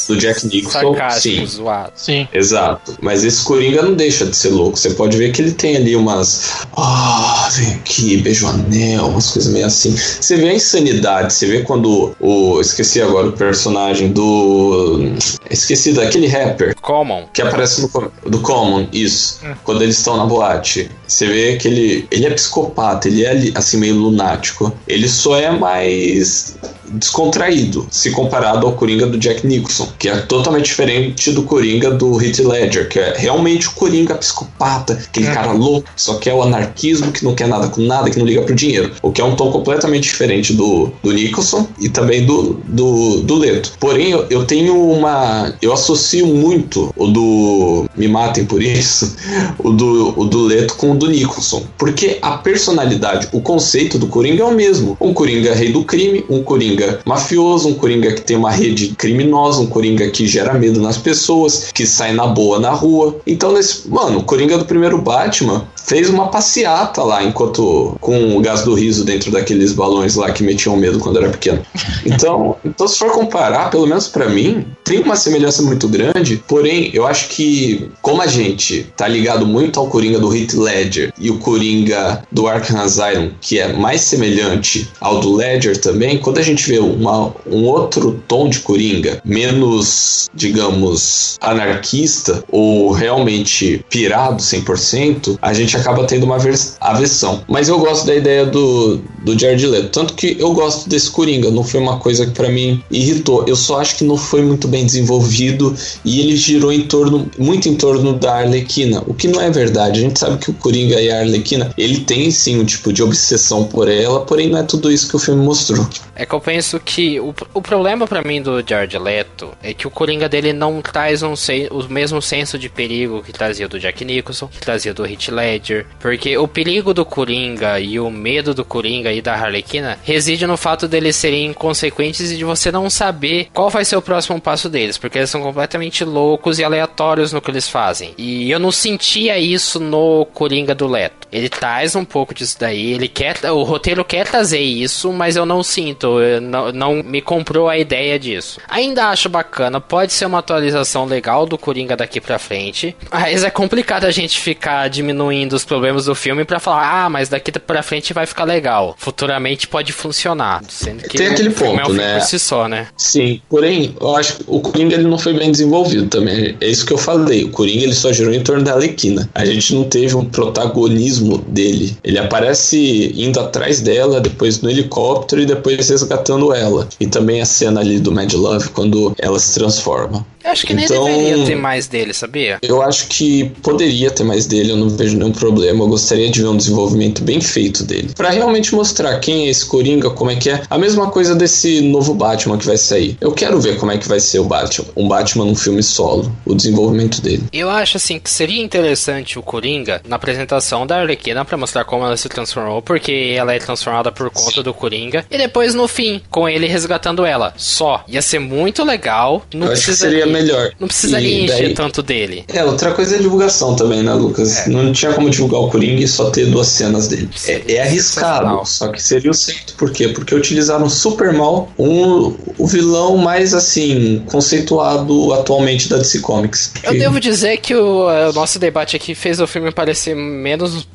do Jack Nicholson. Sim. Zoado. sim. Exato. Mas esse Coringa não deixa de ser louco. Você pode ver que ele tem ali umas. Ah, oh, vem aqui, beijo anel, umas coisas meio assim. Você vê a insanidade, você vê quando o. Esqueci agora o personagem do. Esqueci daquele rapper. Common. Que aparece no. Do Common, isso. Hum. Quando eles estão na boate. Você vê que ele, ele é psicopata, ele é assim meio lunático. Ele só é mais descontraído, se comparado ao Coringa do Jack Nicholson, que é totalmente diferente do Coringa do Heath Ledger, que é realmente o Coringa psicopata, aquele é. cara louco, que só quer o anarquismo, que não quer nada com nada, que não liga pro dinheiro. O que é um tom completamente diferente do, do Nicholson e também do, do, do Leto. Porém, eu, eu tenho uma. Eu associo muito o do. Me matem por isso, [LAUGHS] o do, o do Leto com o do Nicholson. Porque a personalidade, o conceito do Coringa é o mesmo. Um Coringa rei do crime, um Coringa coringa mafioso, um coringa que tem uma rede criminosa, um coringa que gera medo nas pessoas, que sai na boa na rua. Então, nesse, mano, o coringa do primeiro Batman fez uma passeata lá enquanto com o gás do riso dentro daqueles balões lá que metiam medo quando era pequeno. Então, então se for comparar, pelo menos para mim, tem uma semelhança muito grande, porém, eu acho que como a gente tá ligado muito ao Coringa do Heath Ledger e o Coringa do Arkham Asylum, que é mais semelhante ao do Ledger também, quando a gente vê uma, um outro tom de Coringa, menos, digamos, anarquista ou realmente pirado 100%, a gente acaba tendo uma aversão. Mas eu gosto da ideia do, do Jared Leto. Tanto que eu gosto desse Coringa. Não foi uma coisa que para mim irritou. Eu só acho que não foi muito bem desenvolvido e ele girou em torno, muito em torno da Arlequina. O que não é verdade. A gente sabe que o Coringa e a Arlequina, ele tem sim um tipo de obsessão por ela, porém não é tudo isso que o filme mostrou. É que eu penso que o, o problema para mim do Jared Leto é que o Coringa dele não traz um, o mesmo senso de perigo que trazia do Jack Nicholson, que trazia do Heath Ledger, porque o perigo do Coringa e o medo do Coringa e da Harlequina reside no fato deles serem inconsequentes e de você não saber qual vai ser o próximo passo deles, porque eles são completamente loucos e aleatórios no que eles fazem. E eu não sentia isso no Coringa do Leto. Ele traz um pouco disso daí, ele quer, o roteiro quer trazer isso, mas eu não sinto, eu não, não me comprou a ideia disso. Ainda acho bacana, pode ser uma atualização legal do Coringa daqui pra frente, mas é complicado a gente ficar diminuindo os problemas do filme para falar, ah, mas daqui pra frente vai ficar legal. Futuramente pode funcionar, sendo que Tem aquele ponto, é um né? por si só, né? Sim, porém, eu acho que o Coringa ele não foi bem desenvolvido também. É isso que eu falei. O Coringa ele só girou em torno da Arlequina. A gente não teve um protagonismo dele. Ele aparece indo atrás dela, depois no helicóptero e depois resgatando ela. E também a cena ali do Mad Love quando ela se transforma. Eu acho que nem Então- deveria ter mais dele, sabia? Eu acho que poderia ter mais dele, eu não vejo nenhum problema. Eu gostaria de ver um desenvolvimento bem feito dele. Pra realmente mostrar quem é esse Coringa, como é que é. A mesma coisa desse novo Batman que vai sair. Eu quero ver como é que vai ser o Batman. Um Batman num filme solo. O desenvolvimento dele. Eu acho assim que seria interessante o Coringa na apresentação da Arlequina pra mostrar como ela se transformou, porque ela é transformada por conta do Coringa, e depois no fim, com ele resgatando ela. Só. Ia ser muito legal. Não eu acho que precisaria, melhor. Não precisaria encher daí- tanto dele. É, outra coisa é a divulgação também, né, Lucas? É. Não tinha como divulgar o Coringa e só ter duas cenas dele. É, é arriscado, só que seria o certo. Por quê? Porque utilizaram super mal um, o vilão mais, assim, conceituado atualmente da DC Comics. Eu devo dizer que o, o nosso debate aqui fez o filme parecer menos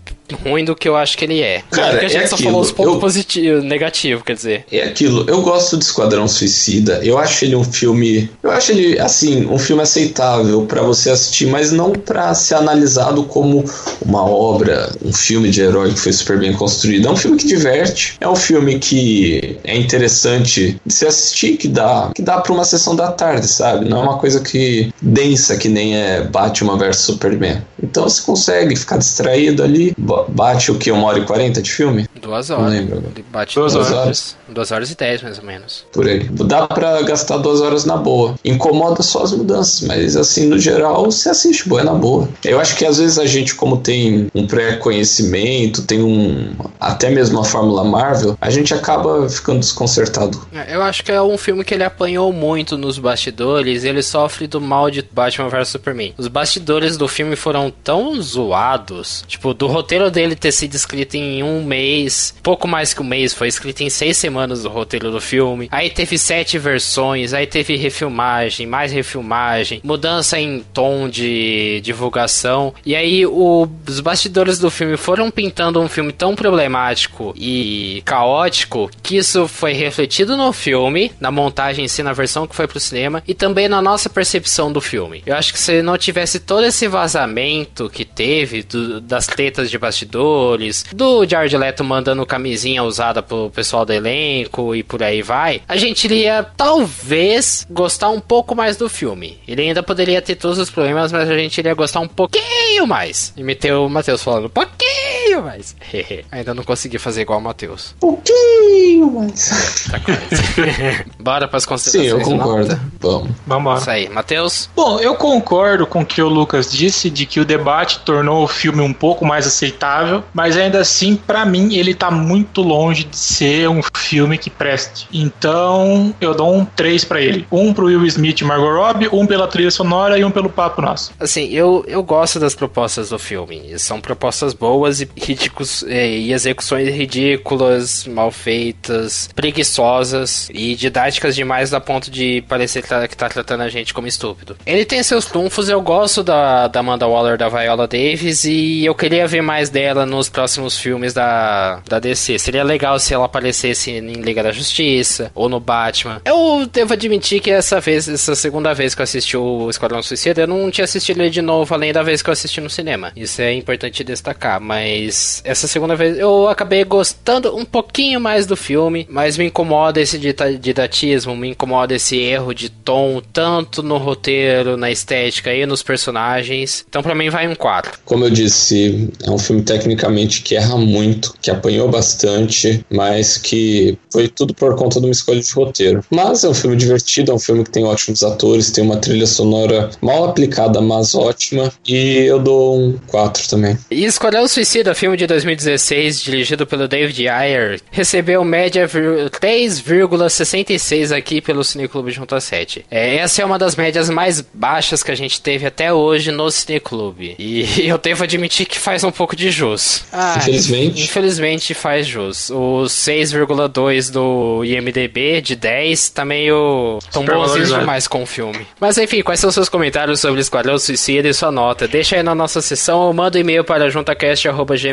ruim do que eu acho que ele é. Cara, Porque a gente é só aquilo, falou os pontos eu- positivos, negativos, quer dizer. É aquilo, eu gosto do Esquadrão Suicida. Eu acho ele um filme. Eu acho ele, assim, um filme aceitável pra você assistir, mas não pra ser analisado como uma obra, um filme de herói que foi super bem construído. É um filme que diverte, é um filme que é interessante de se assistir, que dá, que dá pra uma sessão da tarde, sabe? Não é uma coisa que densa que nem é Batman vs Superman. Então você consegue ficar distraído ali, bate o que? Uma hora e quarenta de filme? Duas Não horas. lembro agora. Ele bate Duas duas, horas. horas. Duas horas e dez, mais ou menos. por aí. Dá pra gastar duas horas na boa. Incomoda só as mudanças, mas assim, no geral, você assiste boa, é na boa. Eu acho que às vezes a gente, como tem um pré-conhecimento, tem um. até mesmo a Fórmula Marvel, a gente acaba ficando desconcertado. É, Eu acho que é um filme que ele apanhou muito nos bastidores. Ele sofre do mal de Batman vs Superman. Os bastidores do filme foram tão zoados. Tipo, do roteiro dele ter sido escrito em um mês, pouco mais que um mês, foi escrito em seis semanas o roteiro do filme. Aí teve sete versões, aí teve refilmagem, mais refilmagem, mudança em tom de divulgação. E aí o- os bastidores do filme foram pintando um filme tão problemático e caótico que isso foi refletido no filme, na montagem em si, na versão que foi pro cinema e também na nossa percepção do filme. Eu acho que se não tivesse todo esse vazamento que teve do- das tretas de bastidores, do Jared Leto mandando camisinha usada pro pessoal do elenco e por aí vai, a gente iria talvez gostar um pouco mais do filme. Ele ainda poderia ter todos os problemas, mas a gente iria gostar um pouquinho mais. E meteu o Matheus falando, pouquinho mais. [LAUGHS] ainda não consegui fazer igual o Matheus. pouquinho mais. Tá quase. [LAUGHS] Bora pras Sim, considerações. eu de concordo. Vamos. Vambora. Isso aí, Matheus. Bom, eu concordo com o que o Lucas disse de que o debate tornou o filme um pouco mais aceitável, mas ainda assim, pra mim, ele tá muito longe de ser um filme que preste. Então, eu dou um 3 pra ele. Um pro Will Smith e Margot Robbie, um pela trilha sonora e um pelo papo nosso. Assim, eu, eu gosto das propostas do filme. São propostas boas e, ridículos, eh, e execuções ridículas, mal feitas, preguiçosas e didáticas demais a ponto de parecer que tá, que tá tratando a gente como estúpido. Ele tem seus trunfos, eu gosto da, da Amanda Waller, da Viola Davis e eu queria ver mais dela nos próximos filmes da, da DC. Seria legal se ela aparecesse em Liga da Justiça ou no Batman. Eu devo admitir que essa vez, essa segunda vez que eu assisti o Esquadrão Suicida, eu não tinha assistido ele de novo, além da vez que eu assisti no cinema. Isso é importante destacar, mas essa segunda vez eu acabei gostando um pouquinho mais do filme, mas me incomoda esse didatismo, me incomoda esse erro de tom, tanto no roteiro, na estética e nos personagens. Então pra mim vai um 4. Como eu disse, é um filme tecnicamente que erra muito, que apanhou bastante, mas que foi tudo por conta de uma escolha de roteiro. Mas é um filme divertido, é um filme que tem ótimos atores, tem uma trilha sonora mal aplicada, mas ótima, e eu dou um 4 também. E Esquadrão Suicida, filme de 2016, dirigido pelo David Ayer, recebeu média 3,66 aqui pelo Cineclube Junto a 7. É, essa é uma das médias mais baixas que a gente teve até hoje no Cineclube. E [LAUGHS] eu devo admitir que faz um pouco de jus. Ah, infelizmente. Infelizmente faz jus. O 6,2 do IMDB de 10 tá meio tão bonzinho demais com o filme. Mas enfim, quais são seus comentários sobre Esquadrão Suicida e sua nota? Deixa aí na nossa sessão ou manda um e-mail para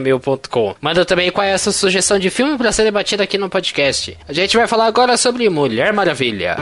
juntacast.gmail.com. Manda também qual é a sua sugestão de filme para ser debatida aqui no podcast. A gente vai falar agora sobre Mulher Maravilha.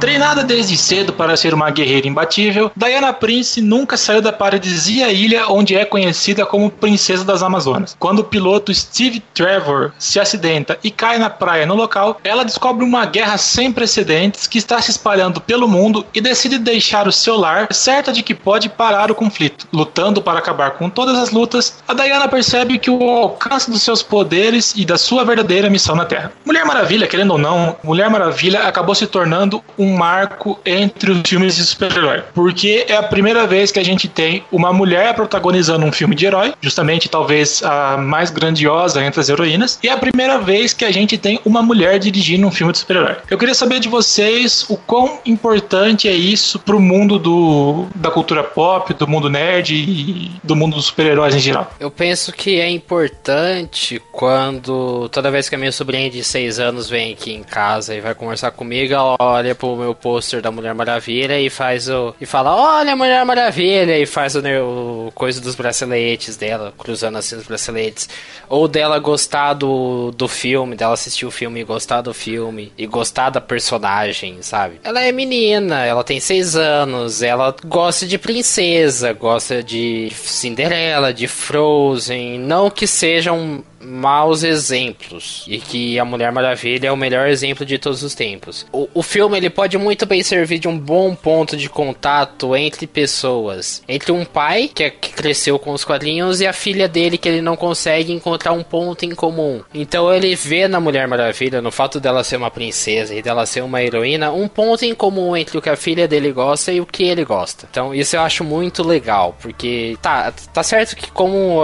Treinada desde cedo para ser uma guerreira imbatível, Diana Prince nunca saiu da paradisíaca ilha onde é conhecida como Princesa das Amazonas. Quando o piloto Steve Trevor se acidenta e cai na praia no local, ela descobre uma guerra sem precedentes que está se espalhando pelo mundo e decide deixar o seu lar certa de que pode parar o conflito. Lutando para acabar com todas as lutas, a Diana percebe que o alcance dos seus poderes e da sua verdadeira missão na Terra. Mulher Maravilha, querendo ou não, Mulher Maravilha acabou se tornando um marco entre os filmes de super-herói. Porque é a primeira vez que a gente tem uma mulher protagonizando um filme de herói, justamente talvez a mais grandiosa entre as heroínas, e é a primeira vez que a gente tem uma mulher dirigindo um filme de super-herói. Eu queria saber de vocês o quão importante é isso pro mundo do, da cultura pop, do mundo nerd e do mundo dos super-heróis em geral. Eu penso que é importante quando toda vez que a minha sobrinha de 6 anos vem aqui em casa e vai conversar comigo, ela olha pro meu pôster da Mulher Maravilha e faz o. e fala, olha Mulher Maravilha! E faz o, o coisa dos braceletes dela, cruzando assim os braceletes. Ou dela gostar do, do filme, dela assistir o filme e gostar do filme. E gostar da personagem, sabe? Ela é menina, ela tem seis anos, ela gosta de princesa, gosta de Cinderela, de Frozen. Não que sejam maus exemplos e que a Mulher Maravilha é o melhor exemplo de todos os tempos. O, o filme ele pode muito bem servir de um bom ponto de contato entre pessoas, entre um pai que, é, que cresceu com os quadrinhos e a filha dele que ele não consegue encontrar um ponto em comum. Então ele vê na Mulher Maravilha, no fato dela ser uma princesa e dela ser uma heroína, um ponto em comum entre o que a filha dele gosta e o que ele gosta. Então isso eu acho muito legal, porque tá, tá certo que como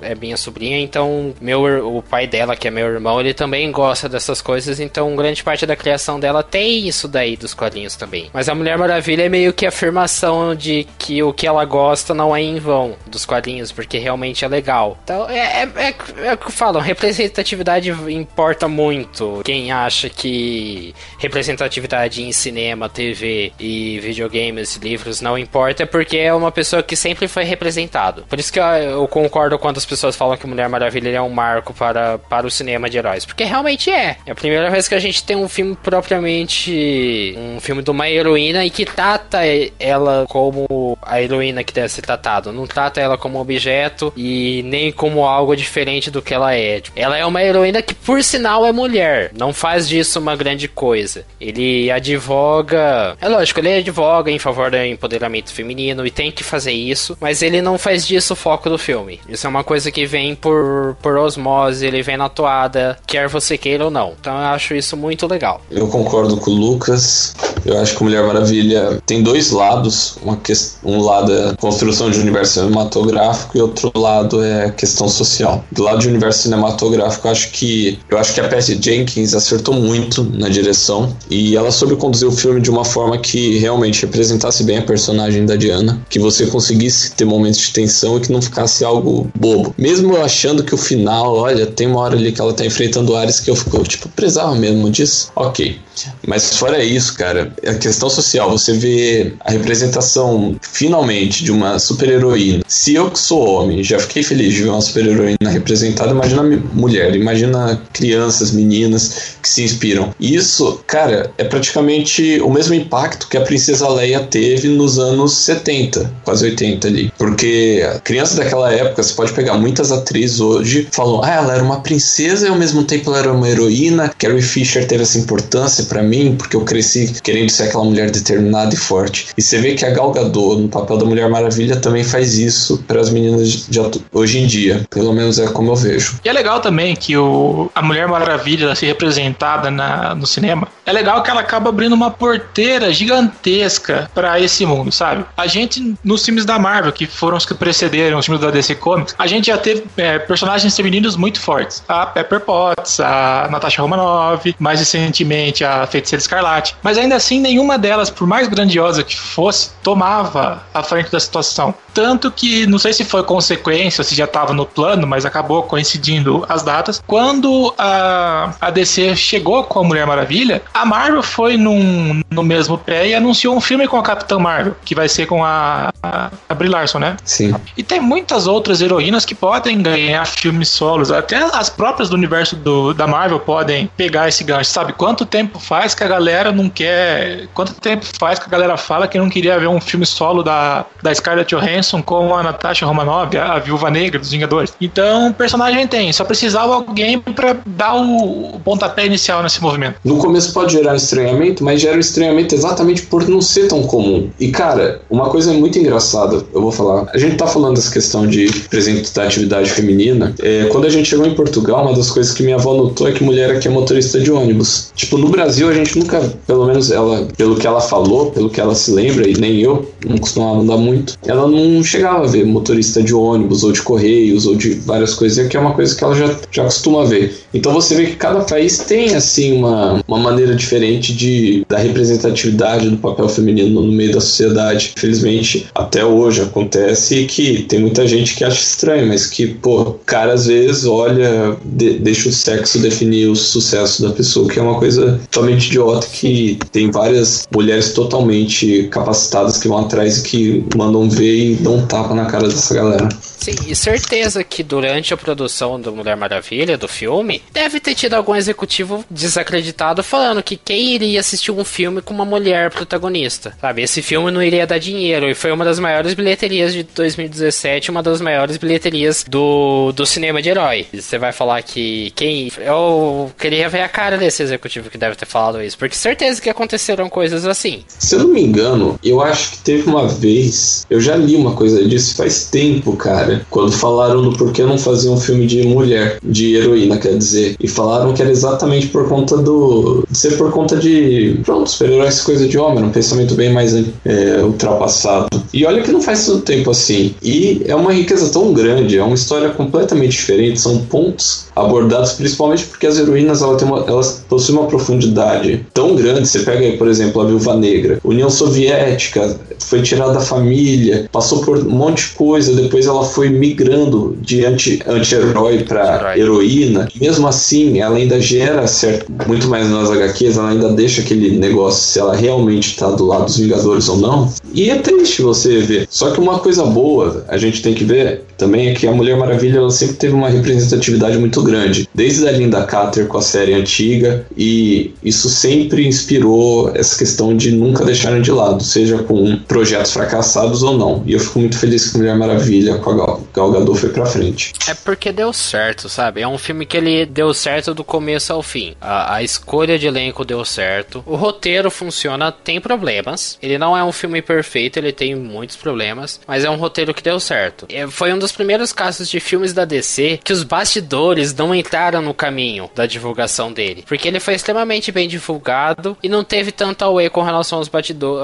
é minha sobrinha, então meu o pai dela, que é meu irmão, ele também gosta dessas coisas, então grande parte da criação dela tem isso daí dos quadrinhos também. Mas a Mulher Maravilha é meio que a afirmação de que o que ela gosta não é em vão dos quadrinhos, porque realmente é legal. Então é, é, é, é o que falo, representatividade importa muito. Quem acha que representatividade em cinema, TV e videogames, livros não importa, é porque é uma pessoa que sempre foi representado. Por isso que eu, eu concordo quando as pessoas falam que Mulher Maravilha é um marco para, para o cinema de heróis. Porque realmente é. É a primeira vez que a gente tem um filme propriamente. Um filme de uma heroína e que trata ela como a heroína que deve ser tratado. Não trata ela como objeto e nem como algo diferente do que ela é. Ela é uma heroína que, por sinal, é mulher. Não faz disso uma grande coisa. Ele advoga. É lógico, ele advoga em favor do empoderamento feminino e tem que fazer isso, mas ele não faz disso o foco do filme. Isso é uma coisa que vem por, por osmose osmose, ele vem na toada, quer você queira ou não. Então eu acho isso muito legal. Eu concordo com o Lucas. Eu acho que o Mulher Maravilha tem dois lados. Uma que... Um lado é a construção de universo cinematográfico e outro lado é a questão social. Do lado de universo cinematográfico, eu acho que eu acho que a Patty Jenkins acertou muito na direção e ela soube conduzir o filme de uma forma que realmente representasse bem a personagem da Diana, que você conseguisse ter momentos de tensão e que não ficasse algo bobo. Mesmo achando que o final olha, tem uma hora ali que ela tá enfrentando Ares que eu fico, tipo, precisava mesmo disso? Ok. Mas fora isso, cara, a questão social, você vê a representação finalmente de uma super-heroína. Se eu que sou homem já fiquei feliz de ver uma super-heroína representada, imagina mulher, imagina crianças, meninas que se inspiram. Isso, cara, é praticamente o mesmo impacto que a princesa Leia teve nos anos 70, quase 80 ali. Porque criança daquela época, você pode pegar muitas atrizes hoje, ah, ela era uma princesa e ao mesmo tempo ela era uma heroína. Carrie Fisher teve essa importância para mim, porque eu cresci querendo ser aquela mulher determinada e forte. E você vê que a Gal Gadot, no papel da Mulher Maravilha, também faz isso para as meninas de hoje em dia. Pelo menos é como eu vejo. E é legal também que o, a Mulher Maravilha se representada na, no cinema. É legal que ela acaba abrindo uma porteira gigantesca para esse mundo, sabe? A gente, nos filmes da Marvel, que foram os que precederam os filmes da DC Comics, a gente já teve é, personagens muito fortes. A Pepper Potts, a Natasha Romanoff, mais recentemente a Feiticeira Escarlate. Mas ainda assim, nenhuma delas, por mais grandiosa que fosse, tomava a frente da situação. Tanto que, não sei se foi consequência, se já estava no plano, mas acabou coincidindo as datas. Quando a, a DC chegou com a Mulher Maravilha, a Marvel foi num, no mesmo pé e anunciou um filme com a Capitã Marvel, que vai ser com a, a, a Brie Larson, né? Sim. E tem muitas outras heroínas que podem ganhar filmes solos. Até as próprias do universo do, da Marvel podem pegar esse gancho, sabe? Quanto tempo faz que a galera não quer. Quanto tempo faz que a galera fala que não queria ver um filme solo da, da Scarlett Johansson com a Natasha Romanoff, a, a Viúva Negra dos Vingadores? Então, o personagem tem, só precisava alguém para dar o, o pontapé inicial nesse movimento. No começo pode gerar estranhamento, mas gera estranhamento exatamente por não ser tão comum. E cara, uma coisa muito engraçada, eu vou falar. A gente tá falando dessa questão de representatividade feminina. É, quando a gente chegou em Portugal, uma das coisas que minha avó notou é que mulher aqui é motorista de ônibus. Tipo, no Brasil a gente nunca, pelo menos ela, pelo que ela falou, pelo que ela se lembra, e nem eu, não costumava andar muito, ela não chegava a ver motorista de ônibus ou de correios ou de várias coisas, que é uma coisa que ela já, já costuma ver. Então você vê que cada país tem, assim, uma, uma maneira diferente de, da representatividade do papel feminino no meio da sociedade. Infelizmente, até hoje acontece que tem muita gente que acha estranho, mas que, pô, cara às vezes olha, de, deixa o sexo definir o sucesso da pessoa, que é uma coisa totalmente idiota que tem várias mulheres totalmente capacitadas que vão atrás e que mandam ver e dão um tapa na cara dessa galera. Sim, e certeza que durante a produção do Mulher Maravilha, do filme, deve ter tido algum executivo desacreditado falando que quem iria assistir um filme com uma mulher protagonista, sabe? Esse filme não iria dar dinheiro e foi uma das maiores bilheterias de 2017, uma das maiores bilheterias do, do cinema de herói. Você vai falar que quem. Eu queria ver a cara desse executivo que deve ter falado isso, porque certeza que aconteceram coisas assim. Se eu não me engano, eu acho que teve uma vez, eu já li uma coisa disso faz tempo, cara quando falaram do porquê não fazer um filme de mulher, de heroína, quer dizer. E falaram que era exatamente por conta do. ser por conta de. Pronto, super-heróis coisa de homem, um pensamento bem mais é, ultrapassado. E olha que não faz tanto tempo assim. E é uma riqueza tão grande, é uma história completamente diferente, são pontos abordados principalmente porque as heroínas ela tem uma, elas possuem uma profundidade tão grande. Você pega aí, por exemplo, a Viúva Negra, União Soviética, foi tirada da família, passou por um monte de coisa, depois ela foi migrando de anti-herói anti para heroína. Mesmo assim, ela ainda gera certo, muito mais nas HQs, ela ainda deixa aquele negócio se ela realmente está do lado dos Vingadores ou não. E é triste você ver. Só que uma coisa boa a gente tem que ver também é que a Mulher Maravilha ela sempre teve uma representatividade muito grande, desde a Linda Carter com a série antiga, e isso sempre inspirou essa questão de nunca deixarem de lado, seja com projetos fracassados ou não. E eu fico muito feliz que Mulher Maravilha com a Gal, Gal Gadot foi pra frente. É porque deu certo, sabe? É um filme que ele deu certo do começo ao fim. A, a escolha de elenco deu certo, o roteiro funciona, tem problemas. Ele não é um filme perfeito, ele tem muitos problemas, mas é um roteiro que deu certo. É, foi um dos primeiros casos de filmes da DC que os bastidores não entraram no caminho da divulgação dele. Porque ele foi extremamente bem divulgado e não teve tanto away com relação aos,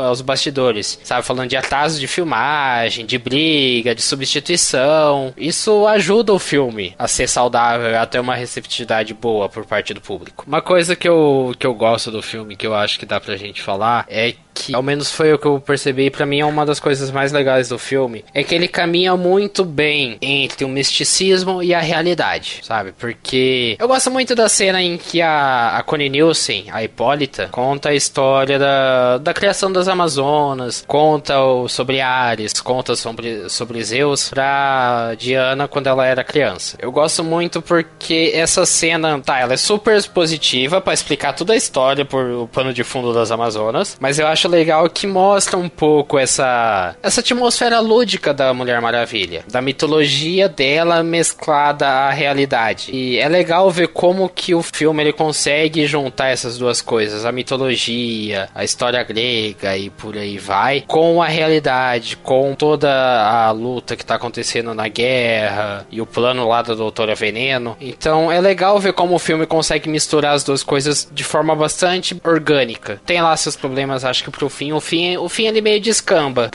aos bastidores. Sabe, falando de atraso de filmagem, de briga, de substituição. Isso ajuda o filme a ser saudável, a ter uma receptividade boa por parte do público. Uma coisa que eu, que eu gosto do filme, que eu acho que dá pra gente falar, é que, ao menos foi o que eu percebi, para mim é uma das coisas mais legais do filme, é que ele caminha muito bem entre o misticismo e a realidade, sabe? Porque eu gosto muito da cena em que a, a Connie Nielsen, a Hipólita, conta a história da, da criação das Amazonas, conta o, sobre Ares, conta sobre, sobre Zeus pra Diana quando ela era criança. Eu gosto muito porque essa cena, tá, ela é super positiva para explicar toda a história por o pano de fundo das Amazonas, mas eu acho legal que mostra um pouco essa, essa atmosfera lúdica da Mulher Maravilha, da mitologia dela mesclada à realidade. E é legal ver como que o filme ele consegue juntar essas duas coisas, a mitologia, a história grega e por aí vai, com a realidade, com toda a luta que tá acontecendo na guerra e o plano lá da Doutora Veneno. Então é legal ver como o filme consegue misturar as duas coisas de forma bastante orgânica. Tem lá seus problemas, acho que pro fim, o fim, o fim ele meio descamba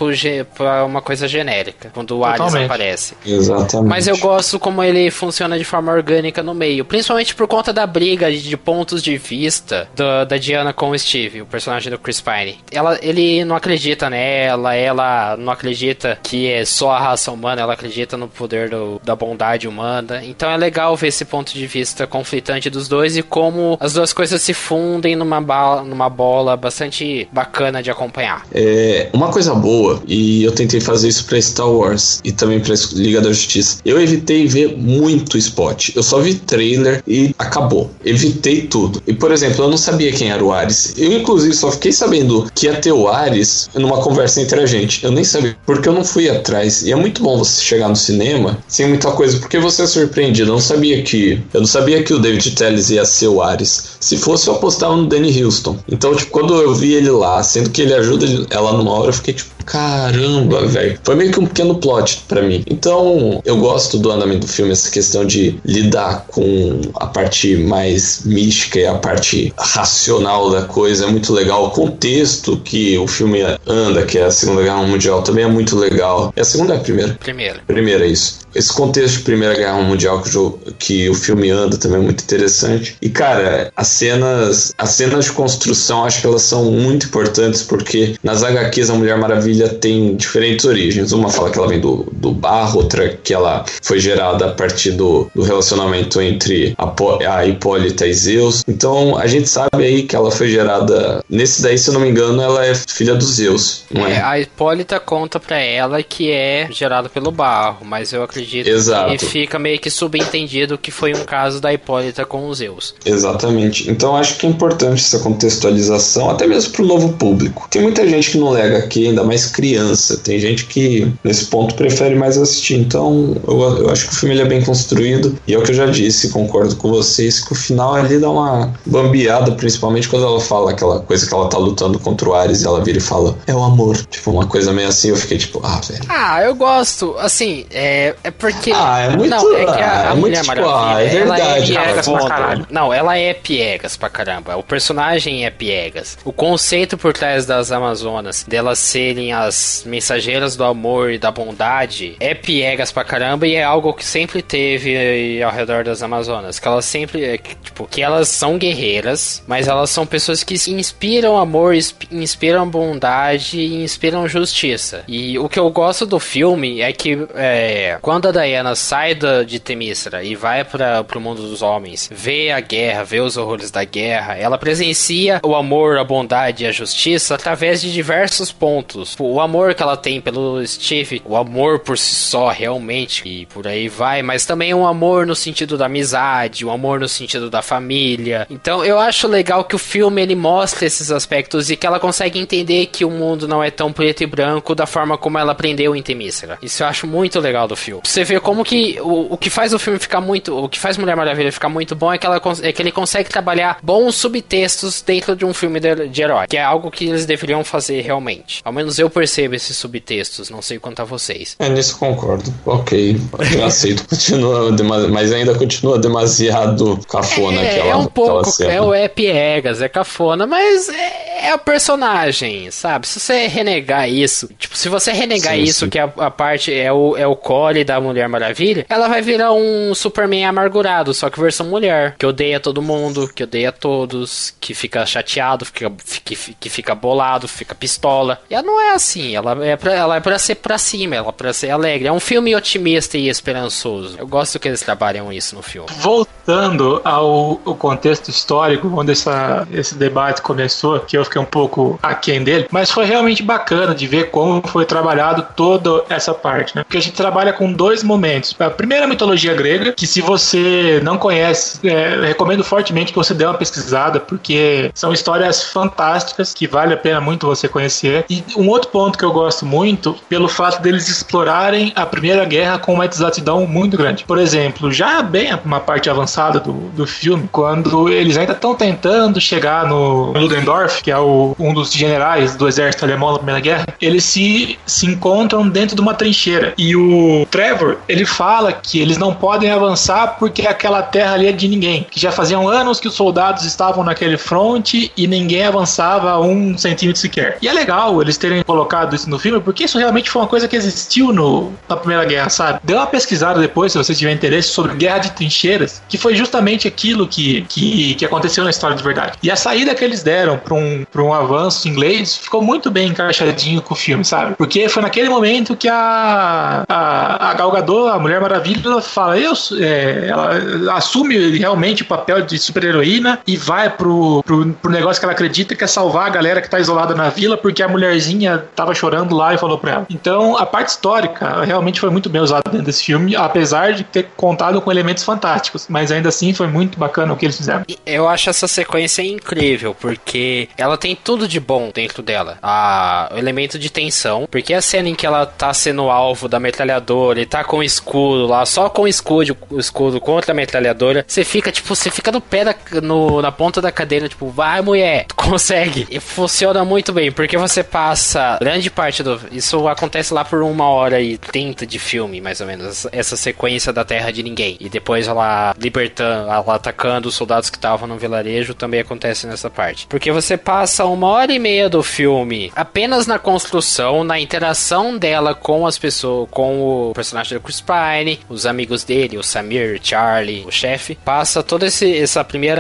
pra uma coisa genérica, quando o Ares aparece. Exatamente. Mas eu gosto como ele funciona de forma orgânica no meio, principalmente por conta da briga de pontos de vista do, da Diana com o Steve, o personagem do Chris Pine. Ela, ele não acredita nela, ela não acredita que é só a raça humana, ela acredita no poder do, da bondade humana. Então é legal ver esse ponto de vista conflitante dos dois e como as duas coisas se fundem numa, numa bola bastante bacana de acompanhar. É uma coisa boa, e eu tentei fazer isso pra Star Wars e também pra Liga da Justiça. Eu evitei ver muito spot. Eu só vi trailer e acabou. Evitei tudo. E, por exemplo, eu não sabia quem era o Ares. Eu, inclusive, só fiquei sabendo que ia ter o Ares numa conversa entre a gente. Eu nem sabia, porque eu não fui atrás. E é muito bom você chegar no cinema sem muita coisa, porque você é surpreendido. Eu não sabia que. Eu não sabia que o David Telles ia ser o Ares. Se fosse, eu apostava no Danny Houston. Então, tipo, quando eu vi ele lá, sendo que ele ajuda ela numa hora, eu fiquei tipo, caramba, velho. Foi meio que um pequeno plot para mim. Então, eu gosto do andamento do filme, essa questão de lidar com a parte mais mística e a parte racional da coisa é muito legal. O contexto que o filme anda, que é a Segunda Guerra Mundial, também é muito legal. É a segunda ou é a primeira? Primeira. Primeira, é isso. Esse contexto de Primeira Guerra Mundial que o, que o filme anda também é muito interessante. E, cara, as cenas, as cenas de construção, acho que elas são muito importantes, porque nas HQs a Mulher Maravilha tem diferentes origens. Uma fala que ela vem do, do barro, outra que ela foi gerada a partir do, do relacionamento entre a, a Hipólita e Zeus. Então, a gente sabe aí que ela foi gerada. Nesse daí, se eu não me engano, ela é filha dos Zeus, não é? é a Hipólita conta pra ela que é gerada pelo barro, mas eu acredito acredito Exato. que fica meio que subentendido que foi um caso da Hipólita com os Zeus. Exatamente. Então acho que é importante essa contextualização, até mesmo para o novo público. Tem muita gente que não lega aqui, ainda mais criança. Tem gente que nesse ponto prefere mais assistir. Então eu, eu acho que o filme é bem construído e é o que eu já disse, concordo com vocês, que o final ali dá uma bambeada, principalmente quando ela fala aquela coisa que ela tá lutando contra o Ares e ela vira e fala, é o amor. Tipo, uma coisa meio assim, eu fiquei tipo, ah, velho. Ah, eu gosto. Assim, é, é porque. Ah, é muito. Não, é que a, a é Mulher muito, Maravilha. Ah, é verdade. Ela é piegas pra caralho. Não, ela é piegas pra caramba. O personagem é piegas. O conceito por trás das Amazonas, delas serem as mensageiras do amor e da bondade, é piegas pra caramba e é algo que sempre teve ao redor das Amazonas. Que elas sempre. É, tipo, que elas são guerreiras, mas elas são pessoas que inspiram amor, inspiram bondade e inspiram justiça. E o que eu gosto do filme é que é, quando a Diana sai da, de Temistra e vai para o mundo dos homens, vê a guerra, vê os horrores da guerra, ela presencia o amor, a bondade e a justiça através de diversos pontos. O amor que ela tem pelo Steve, o amor por si só, realmente, e por aí vai, mas também um amor no sentido da amizade, um amor no sentido da família. Então eu acho legal que o filme ele mostra esses aspectos e que ela consegue entender que o mundo não é tão preto e branco da forma como ela aprendeu em Temistra. Isso eu acho muito legal do filme. Você vê como que o, o que faz o filme ficar muito. O que faz Mulher Maravilha ficar muito bom é que, ela, é que ele consegue trabalhar bons subtextos dentro de um filme de, de herói. Que é algo que eles deveriam fazer realmente. Ao menos eu percebo esses subtextos, não sei quanto a vocês. É, nisso concordo. Ok. Aceito. [LAUGHS] continua, mas ainda continua demasiado cafona é, aquela. É um pouco. É o é piegas, é cafona, mas é, é o personagem, sabe? Se você renegar isso, tipo, se você renegar sim, isso, sim. que a, a, parte é o, é o core da Mulher Maravilha, ela vai virar um Superman amargurado, só que versão mulher, que odeia todo mundo, que odeia todos, que fica chateado, fica, que, que fica bolado, fica pistola. E ela não é assim, ela é pra, ela é pra ser pra cima, ela é pra ser alegre. É um filme otimista e esperançoso. Eu gosto que eles trabalham isso no filme. Voltando ao, ao contexto histórico, onde essa, esse debate começou, que eu fiquei um pouco aquém dele, mas foi realmente bacana de ver como foi trabalhado toda essa parte, né? Porque a gente trabalha com dois momentos. A primeira mitologia grega, que se você não conhece, é, recomendo fortemente que você dê uma pesquisada, porque são histórias fantásticas que vale a pena muito você conhecer. E um outro ponto que eu gosto muito, pelo fato deles explorarem a Primeira Guerra com uma exatidão muito grande. Por exemplo, já bem uma parte avançada do, do filme, quando eles ainda estão tentando chegar no Ludendorff, que é o, um dos generais do exército alemão na Primeira Guerra, eles se, se encontram dentro de uma trincheira. E o Trevor, ele fala que eles não podem avançar porque aquela terra ali é de ninguém. Que já faziam anos que os soldados estavam naquele fronte e ninguém avançava um centímetro sequer. E é legal eles terem colocado isso no filme, porque isso realmente foi uma coisa que existiu no, na Primeira Guerra, sabe? Dê uma pesquisada depois, se você tiver interesse, sobre guerra de trincheiras, que foi justamente aquilo que, que, que aconteceu na história de verdade. E a saída que eles deram para um, um avanço inglês ficou muito bem encaixadinho com o filme, sabe? Porque foi naquele momento que a, a, a Gal a Mulher Maravilha, fala, eu, é, ela assume realmente o papel de super-heroína e vai pro, pro, pro negócio que ela acredita que é salvar a galera que tá isolada na vila porque a mulherzinha tava chorando lá e falou pra ela. Então, a parte histórica realmente foi muito bem usada dentro desse filme, apesar de ter contado com elementos fantásticos, mas ainda assim foi muito bacana o que eles fizeram. Eu acho essa sequência incrível, porque ela tem tudo de bom dentro dela. A, o elemento de tensão, porque a cena em que ela tá sendo alvo da metralhadora e tá com o escudo lá, só com o escudo, o escudo contra a metralhadora, você fica, tipo, você fica no pé da, no, na ponta da cadeira, tipo, vai mulher, tu consegue. E funciona muito bem, porque você passa grande parte do. Isso acontece lá por uma hora e trinta de filme, mais ou menos, essa sequência da Terra de Ninguém. E depois ela libertando, ela atacando os soldados que estavam no vilarejo também acontece nessa parte. Porque você passa uma hora e meia do filme apenas na construção, na interação dela com as pessoas, com o personagem do Chris Pine, os amigos dele, o Samir, Charlie, o chefe. Passa todo esse essa primeira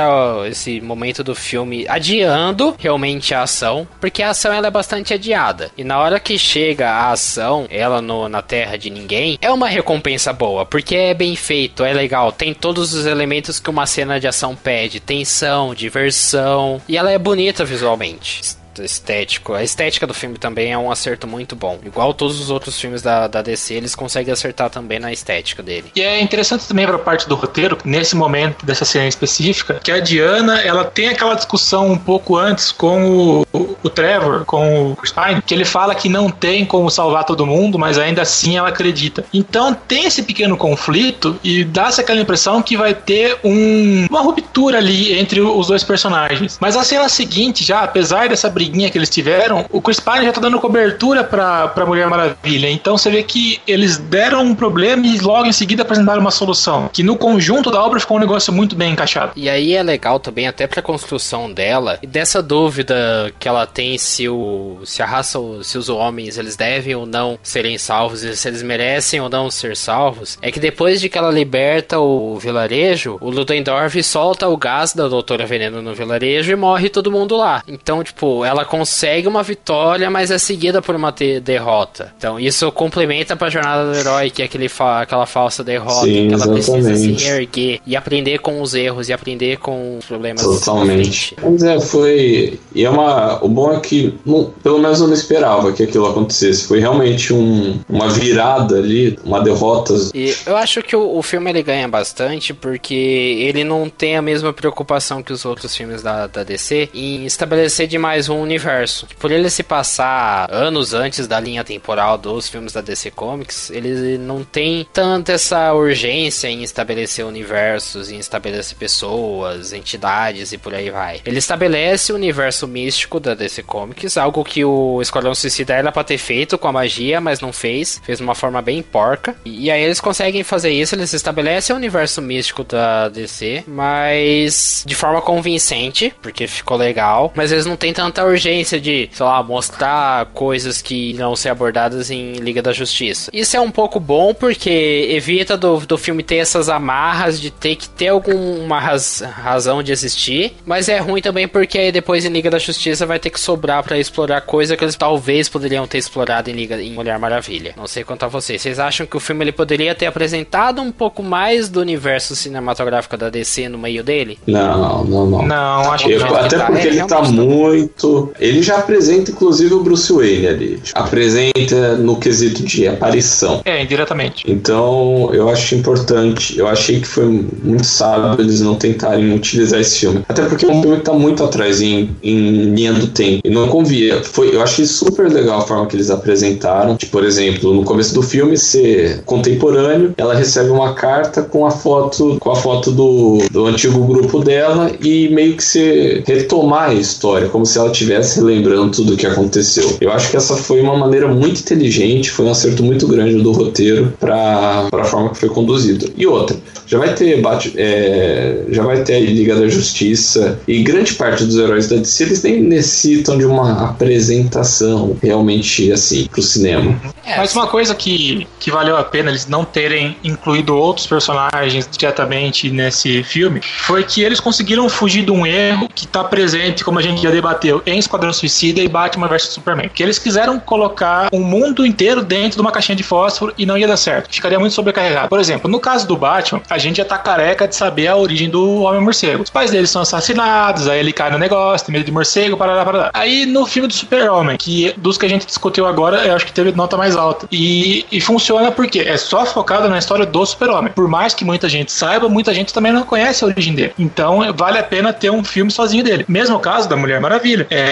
esse momento do filme adiando realmente a ação, porque a ação ela é bastante adiada. E na hora que chega a ação, ela no, na terra de ninguém, é uma recompensa boa, porque é bem feito, é legal, tem todos os elementos que uma cena de ação pede, tensão, diversão, e ela é bonita visualmente estético. A estética do filme também é um acerto muito bom. Igual todos os outros filmes da, da DC, eles conseguem acertar também na estética dele. E é interessante também pra parte do roteiro, nesse momento dessa cena específica, que a Diana, ela tem aquela discussão um pouco antes com o, o, o Trevor, com o Spine, que ele fala que não tem como salvar todo mundo, mas ainda assim ela acredita. Então tem esse pequeno conflito e dá-se aquela impressão que vai ter um, uma ruptura ali entre os dois personagens. Mas a cena seguinte, já, apesar dessa briga briguinha que eles tiveram, o Chris Pine já tá dando cobertura pra, pra Mulher Maravilha. Então você vê que eles deram um problema e logo em seguida apresentaram uma solução. Que no conjunto da obra ficou um negócio muito bem encaixado. E aí é legal também, até pra construção dela, e dessa dúvida que ela tem se o se a raça, se os homens, eles devem ou não serem salvos, e se eles merecem ou não ser salvos, é que depois de que ela liberta o vilarejo, o Ludendorff solta o gás da Doutora Veneno no vilarejo e morre todo mundo lá. Então, tipo, ela consegue uma vitória, mas é seguida por uma derrota. Então, isso complementa pra jornada do herói, que é aquele fa aquela falsa derrota, Sim, que ela exatamente. precisa se reerguer e aprender com os erros e aprender com os problemas. Totalmente. Mas é, foi. E é uma. O bom é que, não, pelo menos eu não esperava que aquilo acontecesse. Foi realmente um, uma virada ali, uma derrota. E eu acho que o, o filme ele ganha bastante porque ele não tem a mesma preocupação que os outros filmes da, da DC em estabelecer demais um universo. Por ele se passar anos antes da linha temporal dos filmes da DC Comics, ele não tem tanta essa urgência em estabelecer universos, em estabelecer pessoas, entidades e por aí vai. Ele estabelece o universo místico da DC Comics, algo que o Esquadrão Suicida era pra ter feito com a magia, mas não fez. Fez de uma forma bem porca. E aí eles conseguem fazer isso, eles estabelecem o universo místico da DC, mas de forma convincente, porque ficou legal, mas eles não têm tanta urgência de, sei lá, mostrar coisas que não ser abordadas em Liga da Justiça. Isso é um pouco bom porque evita do, do filme ter essas amarras de ter que ter alguma raz, razão de existir, mas é ruim também porque aí depois em Liga da Justiça vai ter que sobrar para explorar coisa que eles talvez poderiam ter explorado em Liga em Mulher Maravilha. Não sei quanto a vocês. Vocês acham que o filme ele poderia ter apresentado um pouco mais do universo cinematográfico da DC no meio dele? Não, não, não. Não, acho que Eu- não. até tá, porque é, ele tá tá. muito. Ele já apresenta, inclusive, o Bruce Wayne ali. Apresenta no quesito de aparição. É, indiretamente. Então, eu acho importante. Eu achei que foi muito sábio eles não tentarem utilizar esse filme. Até porque é um filme que tá muito atrás em, em linha do tempo. E não convia. Foi, eu achei super legal a forma que eles apresentaram. Tipo, por exemplo, no começo do filme, ser contemporâneo, ela recebe uma carta com a foto, com a foto do, do antigo grupo dela e meio que se retomar a história, como se ela estivesse relembrando tudo o que aconteceu. Eu acho que essa foi uma maneira muito inteligente, foi um acerto muito grande do roteiro para a forma que foi conduzido. E outra, já vai ter Bat- é, já vai ter Liga da Justiça e grande parte dos heróis da DC eles nem necessitam de uma apresentação realmente assim pro cinema. É, Mas uma coisa que, que valeu a pena eles não terem incluído outros personagens diretamente nesse filme foi que eles conseguiram fugir de um erro que está presente, como a gente já debateu, em Esquadrão Suicida e Batman vs Superman. Que eles quiseram colocar um mundo inteiro dentro de uma caixinha de fósforo e não ia dar certo. Ficaria muito sobrecarregado. Por exemplo, no caso do Batman, a gente já tá careca de saber a origem do Homem-Morcego. Os pais dele são assassinados, aí ele cai no negócio, tem medo de morcego, parará, parará. Aí no filme do Super-Homem, que dos que a gente discutiu agora, eu acho que teve nota mais alta. E, e funciona porque é só focado na história do Super-Homem. Por mais que muita gente saiba, muita gente também não conhece a origem dele. Então vale a pena ter um filme sozinho dele. Mesmo caso da Mulher Maravilha. É,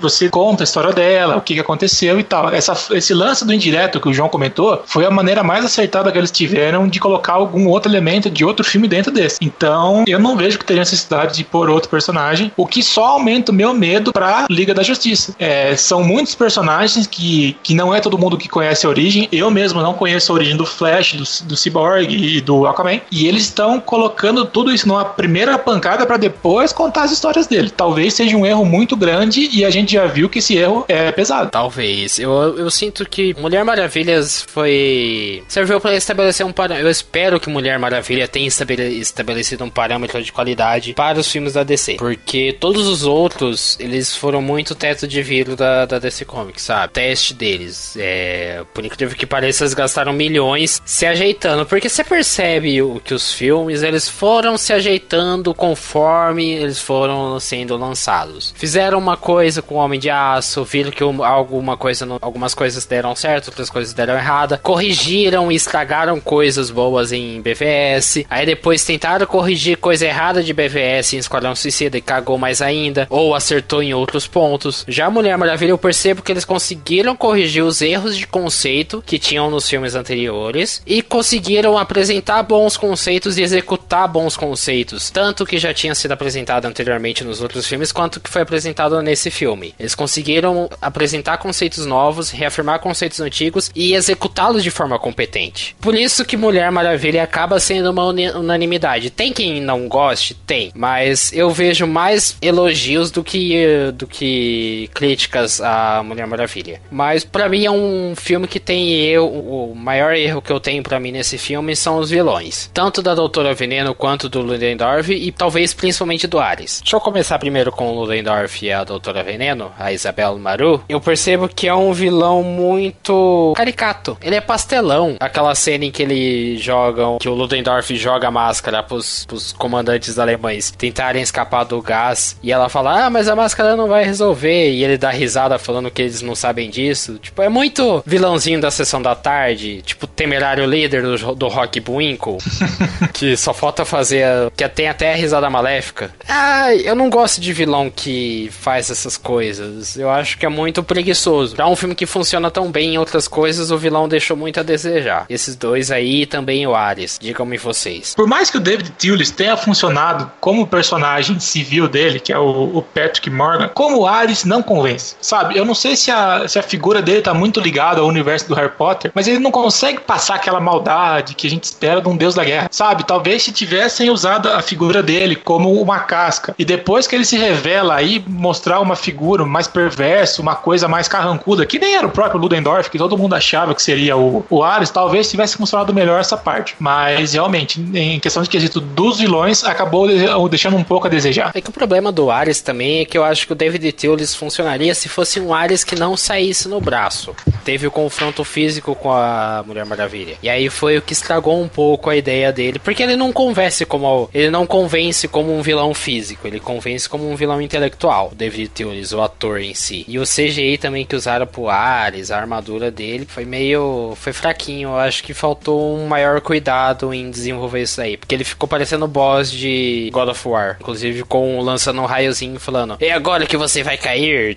você conta a história dela, o que que aconteceu e tal. Essa, esse lance do indireto que o João comentou foi a maneira mais acertada que eles tiveram de colocar algum outro elemento de outro filme dentro desse. Então eu não vejo que teria necessidade de pôr outro personagem, o que só aumenta o meu medo pra Liga da Justiça. É, são muitos personagens que, que não é todo mundo que conhece a origem. Eu mesmo não conheço a origem do Flash, do, do Cyborg e do Aquaman. E eles estão colocando tudo isso numa primeira pancada pra depois contar as histórias dele. Talvez seja um erro muito grande e a gente já viu que esse erro é pesado. Talvez. Eu, eu sinto que Mulher Maravilhas foi. serviu para estabelecer um parâmetro. Eu espero que Mulher Maravilha tenha estabele- estabelecido um parâmetro de qualidade para os filmes da DC. Porque todos os outros, eles foram muito teto de vidro da, da DC Comics, sabe? Teste deles. É, por incrível que pareça, eles gastaram milhões se ajeitando. Porque você percebe o, que os filmes, eles foram se ajeitando conforme eles foram sendo lançados. Fizeram uma coisa com o Homem de Aço, viram que um- alguma coisa algumas coisas deram certo, outras coisas deram errada, corrigiram e estragaram coisas boas em BVS, aí depois tentaram corrigir coisa errada de BVS em Esquadrão Suicida e cagou mais ainda, ou acertou em outros pontos. Já Mulher Maravilha eu percebo que eles conseguiram corrigir os erros de conceito que tinham nos filmes anteriores e conseguiram apresentar bons conceitos e executar bons conceitos, tanto que já tinha sido apresentado anteriormente nos outros filmes quanto que foi apresentado nesse filme. Eles conseguiram apresentar conceitos novos, reafirmar conceitos antigos e executá-los de forma competente. Por isso que Mulher Maravilha acaba sendo uma unanimidade. Tem quem não goste, tem, mas eu vejo mais elogios do que do que críticas a Mulher Maravilha. Mas pra mim é um filme que tem eu, o maior erro que eu tenho pra mim nesse filme são os vilões, tanto da Doutora Veneno quanto do Ludendorff e talvez principalmente do Ares. Deixa eu começar primeiro com o Ludendorff e a Doutora Veneno, a Isabel Maru. Eu percebo que é um vilão muito caricato. Ele é pastelão. Aquela cena em que ele jogam, que o Ludendorff joga a máscara pros, pros comandantes alemães tentarem escapar do gás e ela fala: "Ah, mas a máscara não vai resolver". E ele dá risada falando que eles não sabem disso. Tipo, é muito vilãozinho da sessão da tarde, tipo temerário líder do, do Rock Buinkle, [LAUGHS] que só falta fazer, que tem até a risada maléfica. Ah, eu não gosto de vilão que faz essas coisas. Eu acho que é muito preguiçoso. Pra um filme que funciona tão bem em outras coisas, o vilão deixou muito a desejar. Esses dois aí e também o Ares. Digam-me vocês. Por mais que o David Thewlis tenha funcionado como personagem civil dele, que é o, o Patrick Morgan, como o Ares não convence, sabe? Eu não sei se a, se a figura dele tá muito ligada ao universo do Harry Potter, mas ele não consegue passar aquela maldade que a gente espera de um deus da guerra, sabe? Talvez se tivessem usado a figura dele como uma casca, e depois que ele se revela aí, mostrar uma figura mais perversa, uma coisa mais carrancuda, que nem era o próprio Ludendorff, que todo mundo achava que seria o, o Ares, talvez tivesse funcionado melhor essa parte. Mas realmente, em questão de quesito dos vilões, acabou deixando um pouco a desejar. É que o problema do Ares também é que eu acho que o David Thewlis funcionaria se fosse um Ares que não saísse no braço. Teve o confronto físico com a Mulher Maravilha. E aí foi o que estragou um pouco a ideia dele, porque ele não convence como ele não convence como um vilão físico, ele convence como um vilão intelectual. O Thewlis, o ator em si. E o CGI também que usaram pro Ares, a armadura dele foi meio foi fraquinho. Eu acho que faltou um maior cuidado em desenvolver isso aí, porque ele ficou parecendo o boss de God of War, inclusive com lançando um raiozinho falando: "É agora que você vai cair".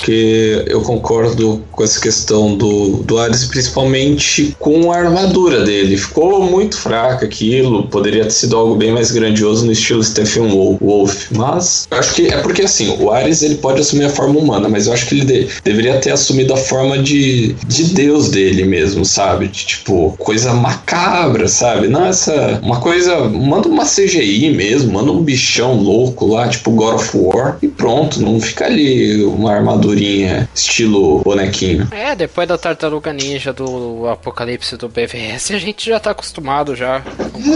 Porque eu concordo com essa questão do, do Ares, principalmente com a armadura dele. Ficou muito fraca aquilo, poderia ter sido algo bem mais grandioso no estilo Stephen Wolf, mas acho que é porque assim, o Ares ele pode assumir a forma humana, mas eu acho que ele de, deveria ter assumido a forma de, de Deus dele mesmo, sabe? De, tipo, coisa macabra, sabe? Não essa, uma coisa, manda uma CGI mesmo, manda um bichão louco lá, tipo God of War, e pronto, não fica ali uma armadura estilo bonequinho. É, depois da tartaruga ninja do apocalipse do BVS, a gente já tá acostumado já.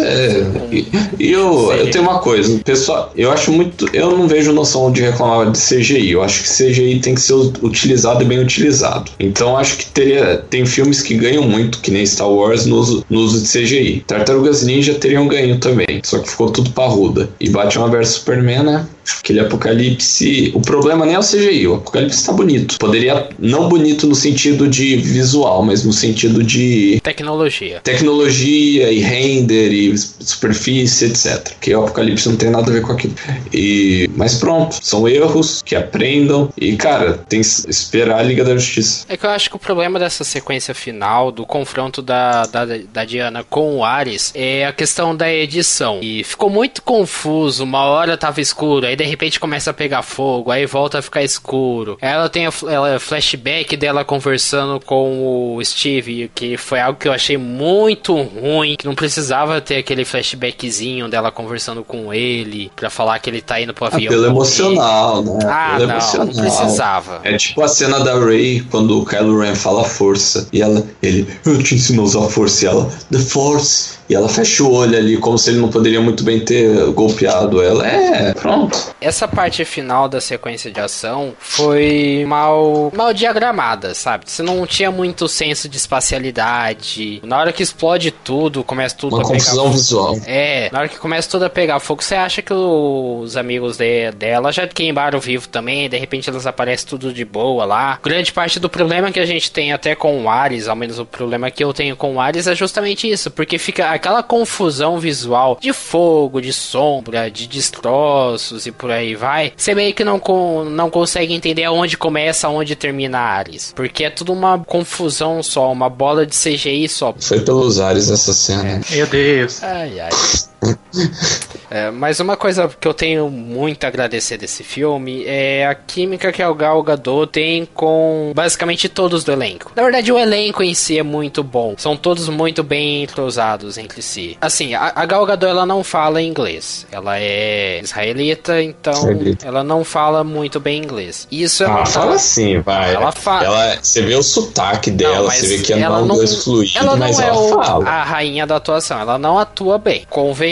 É, e, e eu, eu tenho uma coisa, pessoal, eu acho muito. Eu não vejo noção de reclamar de CGI. Eu acho que CGI tem que ser utilizado e bem utilizado. Então acho que teria. Tem filmes que ganham muito, que nem Star Wars, no uso, no uso de CGI. Tartarugas Ninja teriam ganho também. Só que ficou tudo parruda. E Batman vs Superman, né? Aquele apocalipse. O problema nem é o CGI, o apocalipse está bonito. Poderia. Não bonito no sentido de visual, mas no sentido de. Tecnologia. Tecnologia e render e superfície, etc. Que o apocalipse não tem nada a ver com aquilo. E, mas pronto, são erros que aprendam. E, cara, tem que esperar a Liga da Justiça. É que eu acho que o problema dessa sequência final, do confronto da, da, da Diana com o Ares, é a questão da edição. E ficou muito confuso. Uma hora tava escuro, aí de repente começa a pegar fogo, aí volta a ficar escuro. Ela tem a ela, flashback dela conversando com o Steve, que foi algo que eu achei muito ruim, que não precisava ter aquele flashbackzinho dela conversando com ele, pra falar que ele tá indo pro avião. Apelo emocional, né? Ah, Apelo não, emocional. não precisava. É tipo a cena da Ray quando o Kylo Ren fala força e ela, ele, eu te ensino a usar a força e ela, The Force. E ela fecha o olho ali, como se ele não poderia muito bem ter golpeado ela. É, pronto. Essa parte final da sequência de ação foi mal, mal diagramada, sabe? Você não tinha muito senso de espacialidade. Na hora que explode tudo, começa tudo Uma a confusão pegar visual. É, na hora que começa tudo a pegar fogo, você acha que os amigos de, dela já queimaram vivo também, de repente elas aparecem tudo de boa lá. Grande parte do problema que a gente tem até com o Ares, ao menos o problema que eu tenho com o Ares é justamente isso, porque fica aquela confusão visual de fogo, de sombra, de destroços e por aí vai. Você meio que não, não consegue entender aonde começa, aonde termina a Ares, porque é tudo uma confusão só, uma bola de CGI só. Foi pelos ares essa cena. Meu Deus. Ai, ai. É, mas uma coisa que eu tenho muito a agradecer desse filme é a química que o Gal Gadot tem com basicamente todos do elenco. Na verdade, o elenco em si é muito bom. São todos muito bem entrosados entre si. Assim, a, a Gal Gadot ela não fala inglês. Ela é israelita, então Israelita. ela não fala muito bem inglês. Isso é Ah, fala assim, vai. Ela fala. Ela, você vê o sotaque dela, Não, você vê que é ela um não- inglês fluido, ela não mas é ela fala. a rainha da atuação. Ela não atua bem.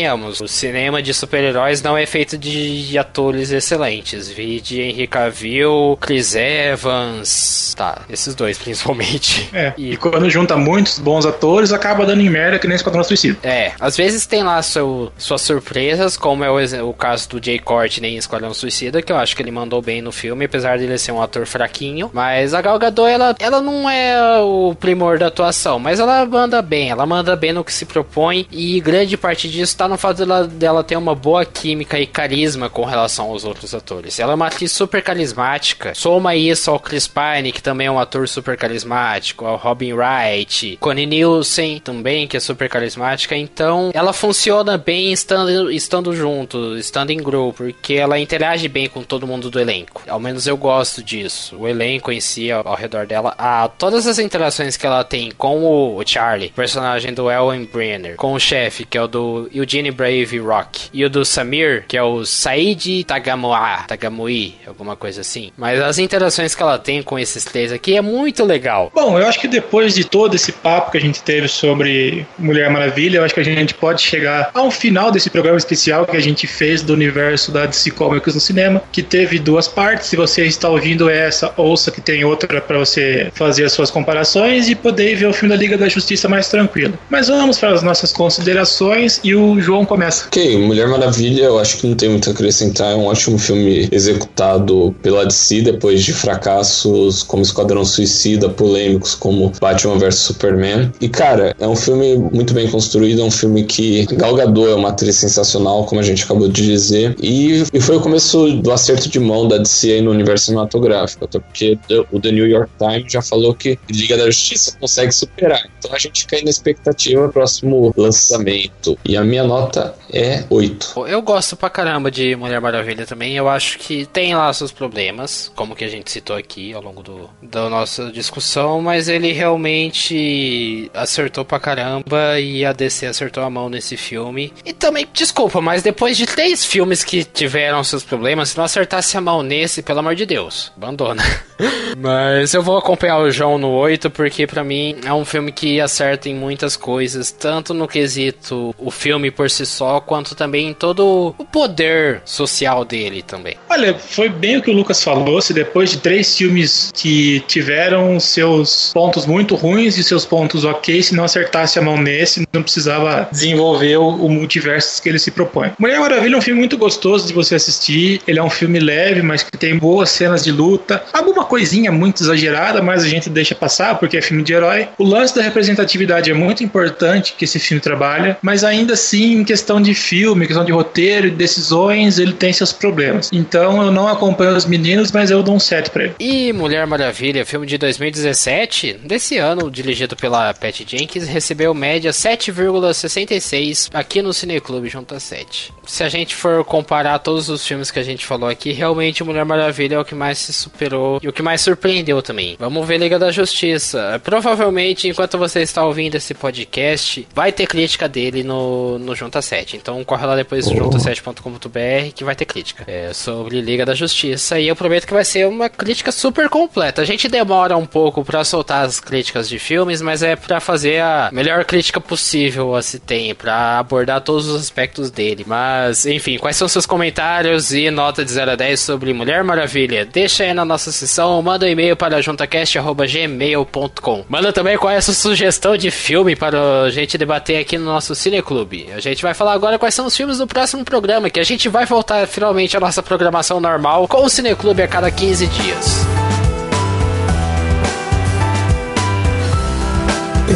Convenhamos, o cinema de super-heróis não é feito de, atores excelentes. Vi de Henry Cavill, Chris Evans. Tá, esses dois [LAUGHS] principalmente. É. E quando junta muitos bons atores, acaba dando em merda que nem Esquadrão Suicida. É, às vezes tem lá seu, suas surpresas, como é o, o caso do Jay Courtney em Esquadrão Suicida, que eu acho que ele mandou bem no filme, apesar de ele ser um ator fraquinho. Mas a Gal Gadot, ela, ela não é o primor da atuação, mas ela manda bem, ela manda bem no que se propõe, e grande parte disso tá no fato dela, dela ter uma boa química e carisma com relação aos outros atores. Ela é uma atriz super carismática, soma isso ao Chris Pine, que também é um ator super carismático, o Robin Wright, Connie Nielsen também, que é super carismática. Então, ela funciona bem estando, estando junto, estando em grupo, porque ela interage bem com todo mundo do elenco. Ao menos eu gosto disso. O elenco em si, ao, ao redor dela, a, todas as interações que ela tem com o, o Charlie, personagem do Ellen Brenner, com o chefe, que é o do Eugene Brave Rock, e o do Samir, que é o Said Tagamua, Tagamui, alguma coisa assim. Mas as interações que ela tem com esses três aqui é muito legal. Bom, eu acho que depois de todo esse papo que a gente teve sobre Mulher Maravilha, eu acho que a gente pode chegar ao final desse programa especial que a gente fez do universo da DC Comics no cinema, que teve duas partes. Se você está ouvindo essa, ouça que tem outra para você fazer as suas comparações e poder ver o filme da Liga da Justiça mais tranquilo. Mas vamos para as nossas considerações e o João começa. Ok, Mulher Maravilha, eu acho que não tem muito a acrescentar. É um ótimo filme executado pela DC depois de fracassos como Esquadrão Suicida, polêmicos como Batman vs Superman. E cara, é um filme muito bem construído, é um filme que Gal Gadot é uma atriz sensacional, como a gente acabou de dizer, e, e foi o começo do acerto de mão da DC aí no universo cinematográfico, até porque o The New York Times já falou que Liga da Justiça consegue superar. Então a gente cai na expectativa próximo lançamento. E a minha nota é 8. Eu gosto pra caramba de Mulher Maravilha também. Eu acho que tem lá seus problemas, como que a gente citou aqui ao longo do, da nossa discussão, mas ele realmente acertou pra caramba e a DC acertou a mão nesse filme. E também, desculpa, mas depois de três filmes que tiveram seus problemas, se não acertasse a mão nesse, pelo amor de Deus, abandona. [LAUGHS] mas eu vou acompanhar o João no 8 porque para mim é um filme que acerta em muitas coisas, tanto no quesito o filme por si só, quanto também em todo o poder social dele também. Olha, foi bem o que o Lucas falou, se depois de três filmes que tiveram seus pontos muito ruins e seus pontos ok, se não acertasse a mão nesse, não precisava desenvolver o, o multiverso que ele se propõe. Mulher Maravilha é um filme muito gostoso de você assistir, ele é um filme leve, mas que tem boas cenas de luta, alguma coisinha muito exagerada, mas a gente deixa passar porque é filme de herói. O lance da representatividade é muito importante que esse filme trabalha, mas ainda assim, em questão de filme, questão de roteiro decisões, ele tem seus problemas. Então eu não acompanho os meninos, mas eu dou um 7 pra ele. E Mulher Maravilha, filme de 2017, desse ano, dirigido pela Pat Jenkins, recebeu média 7,66 aqui no Cineclube junto a 7. Se a gente for comparar todos os filmes que a gente falou aqui, realmente Mulher Maravilha é o que mais se superou e o que mais surpreendeu também. Vamos ver Liga da Justiça. Provavelmente, enquanto você está ouvindo esse podcast, vai ter crítica dele no, no Junta 7. Então corre lá depois oh. junta7.com.br que vai ter crítica é, sobre Liga da Justiça. E eu prometo que vai ser uma crítica super completa. A gente demora um pouco para soltar as críticas de filmes, mas é para fazer a melhor crítica possível a se tem, para abordar todos os aspectos dele. Mas, enfim, quais são seus comentários e nota de 0 a 10 sobre Mulher Maravilha? Deixa aí na nossa sessão, manda um e-mail para juntacast.gmail.com. Manda também qual é a sua sugestão de filme para a gente debater aqui no nosso Cineclube. A gente vai falar agora quais são os filmes do próximo programa, que a gente vai voltar finalmente à nossa programação normal com o Cineclube a cada 15 dias.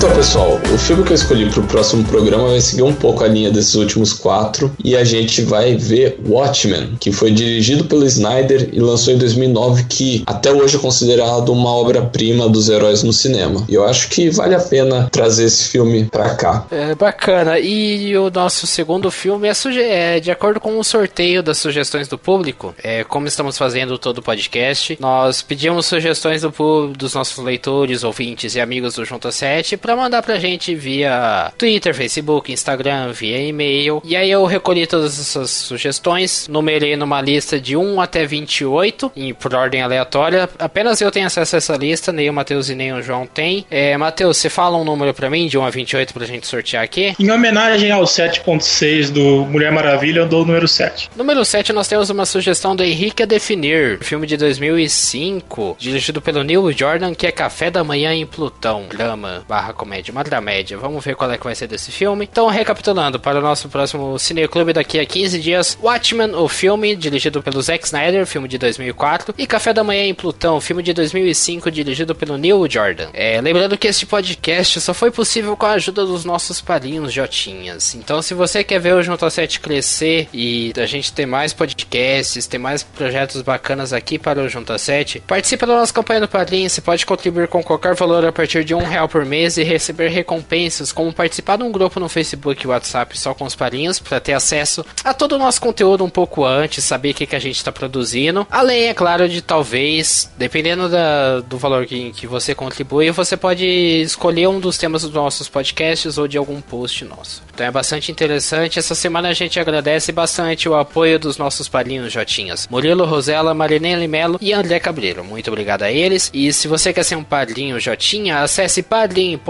Então, pessoal, o filme que eu escolhi para o próximo programa vai seguir um pouco a linha desses últimos quatro e a gente vai ver Watchmen, que foi dirigido pelo Snyder e lançou em 2009, que até hoje é considerado uma obra-prima dos heróis no cinema. E eu acho que vale a pena trazer esse filme para cá. É bacana. E o nosso segundo filme é, é, de acordo com o sorteio das sugestões do público. É, como estamos fazendo todo o podcast, nós pedimos sugestões do, dos nossos leitores, ouvintes e amigos do Junta 7 para mandar pra gente via Twitter, Facebook, Instagram, via e-mail. E aí eu recolhi todas essas sugestões, numerei numa lista de 1 até 28, em, por ordem aleatória. Apenas eu tenho acesso a essa lista, nem o Matheus e nem o João tem. É, Matheus, você fala um número pra mim, de 1 a 28, pra gente sortear aqui? Em homenagem ao 7.6 do Mulher Maravilha, eu dou o número 7. Número 7, nós temos uma sugestão do Henrique a Definir, filme de 2005, dirigido pelo Neil Jordan, que é Café da Manhã em Plutão, drama, barra comédia, uma dramédia. Vamos ver qual é que vai ser desse filme. Então, recapitulando, para o nosso próximo Cineclube daqui a 15 dias, Watchmen, o filme, dirigido pelo Zack Snyder, filme de 2004, e Café da Manhã em Plutão, filme de 2005, dirigido pelo Neil Jordan. É, lembrando que este podcast só foi possível com a ajuda dos nossos padrinhos Jotinhas. Então, se você quer ver o Junto 7 crescer e a gente ter mais podcasts, ter mais projetos bacanas aqui para o Junto 7, participe da nossa campanha do Padrinho. Você pode contribuir com qualquer valor a partir de um real por mês e receber recompensas, como participar de um grupo no Facebook e WhatsApp só com os padrinhos, para ter acesso a todo o nosso conteúdo um pouco antes, saber o que, que a gente está produzindo. Além, é claro, de talvez, dependendo da, do valor que, que você contribui, você pode escolher um dos temas dos nossos podcasts ou de algum post nosso. Então é bastante interessante. Essa semana a gente agradece bastante o apoio dos nossos padrinhos Jotinhas. Murilo Rosella, Marinele Melo e André Cabreiro. Muito obrigado a eles. E se você quer ser um padrinho Jotinha, acesse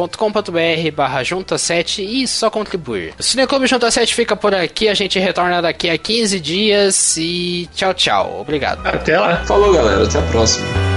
padrim.com.br barra junta 7 e só contribuir. O Cineclube Junta 7 fica por aqui. A gente retorna daqui a 15 dias e tchau, tchau. Obrigado. Até lá. Falou, galera. Até a próxima.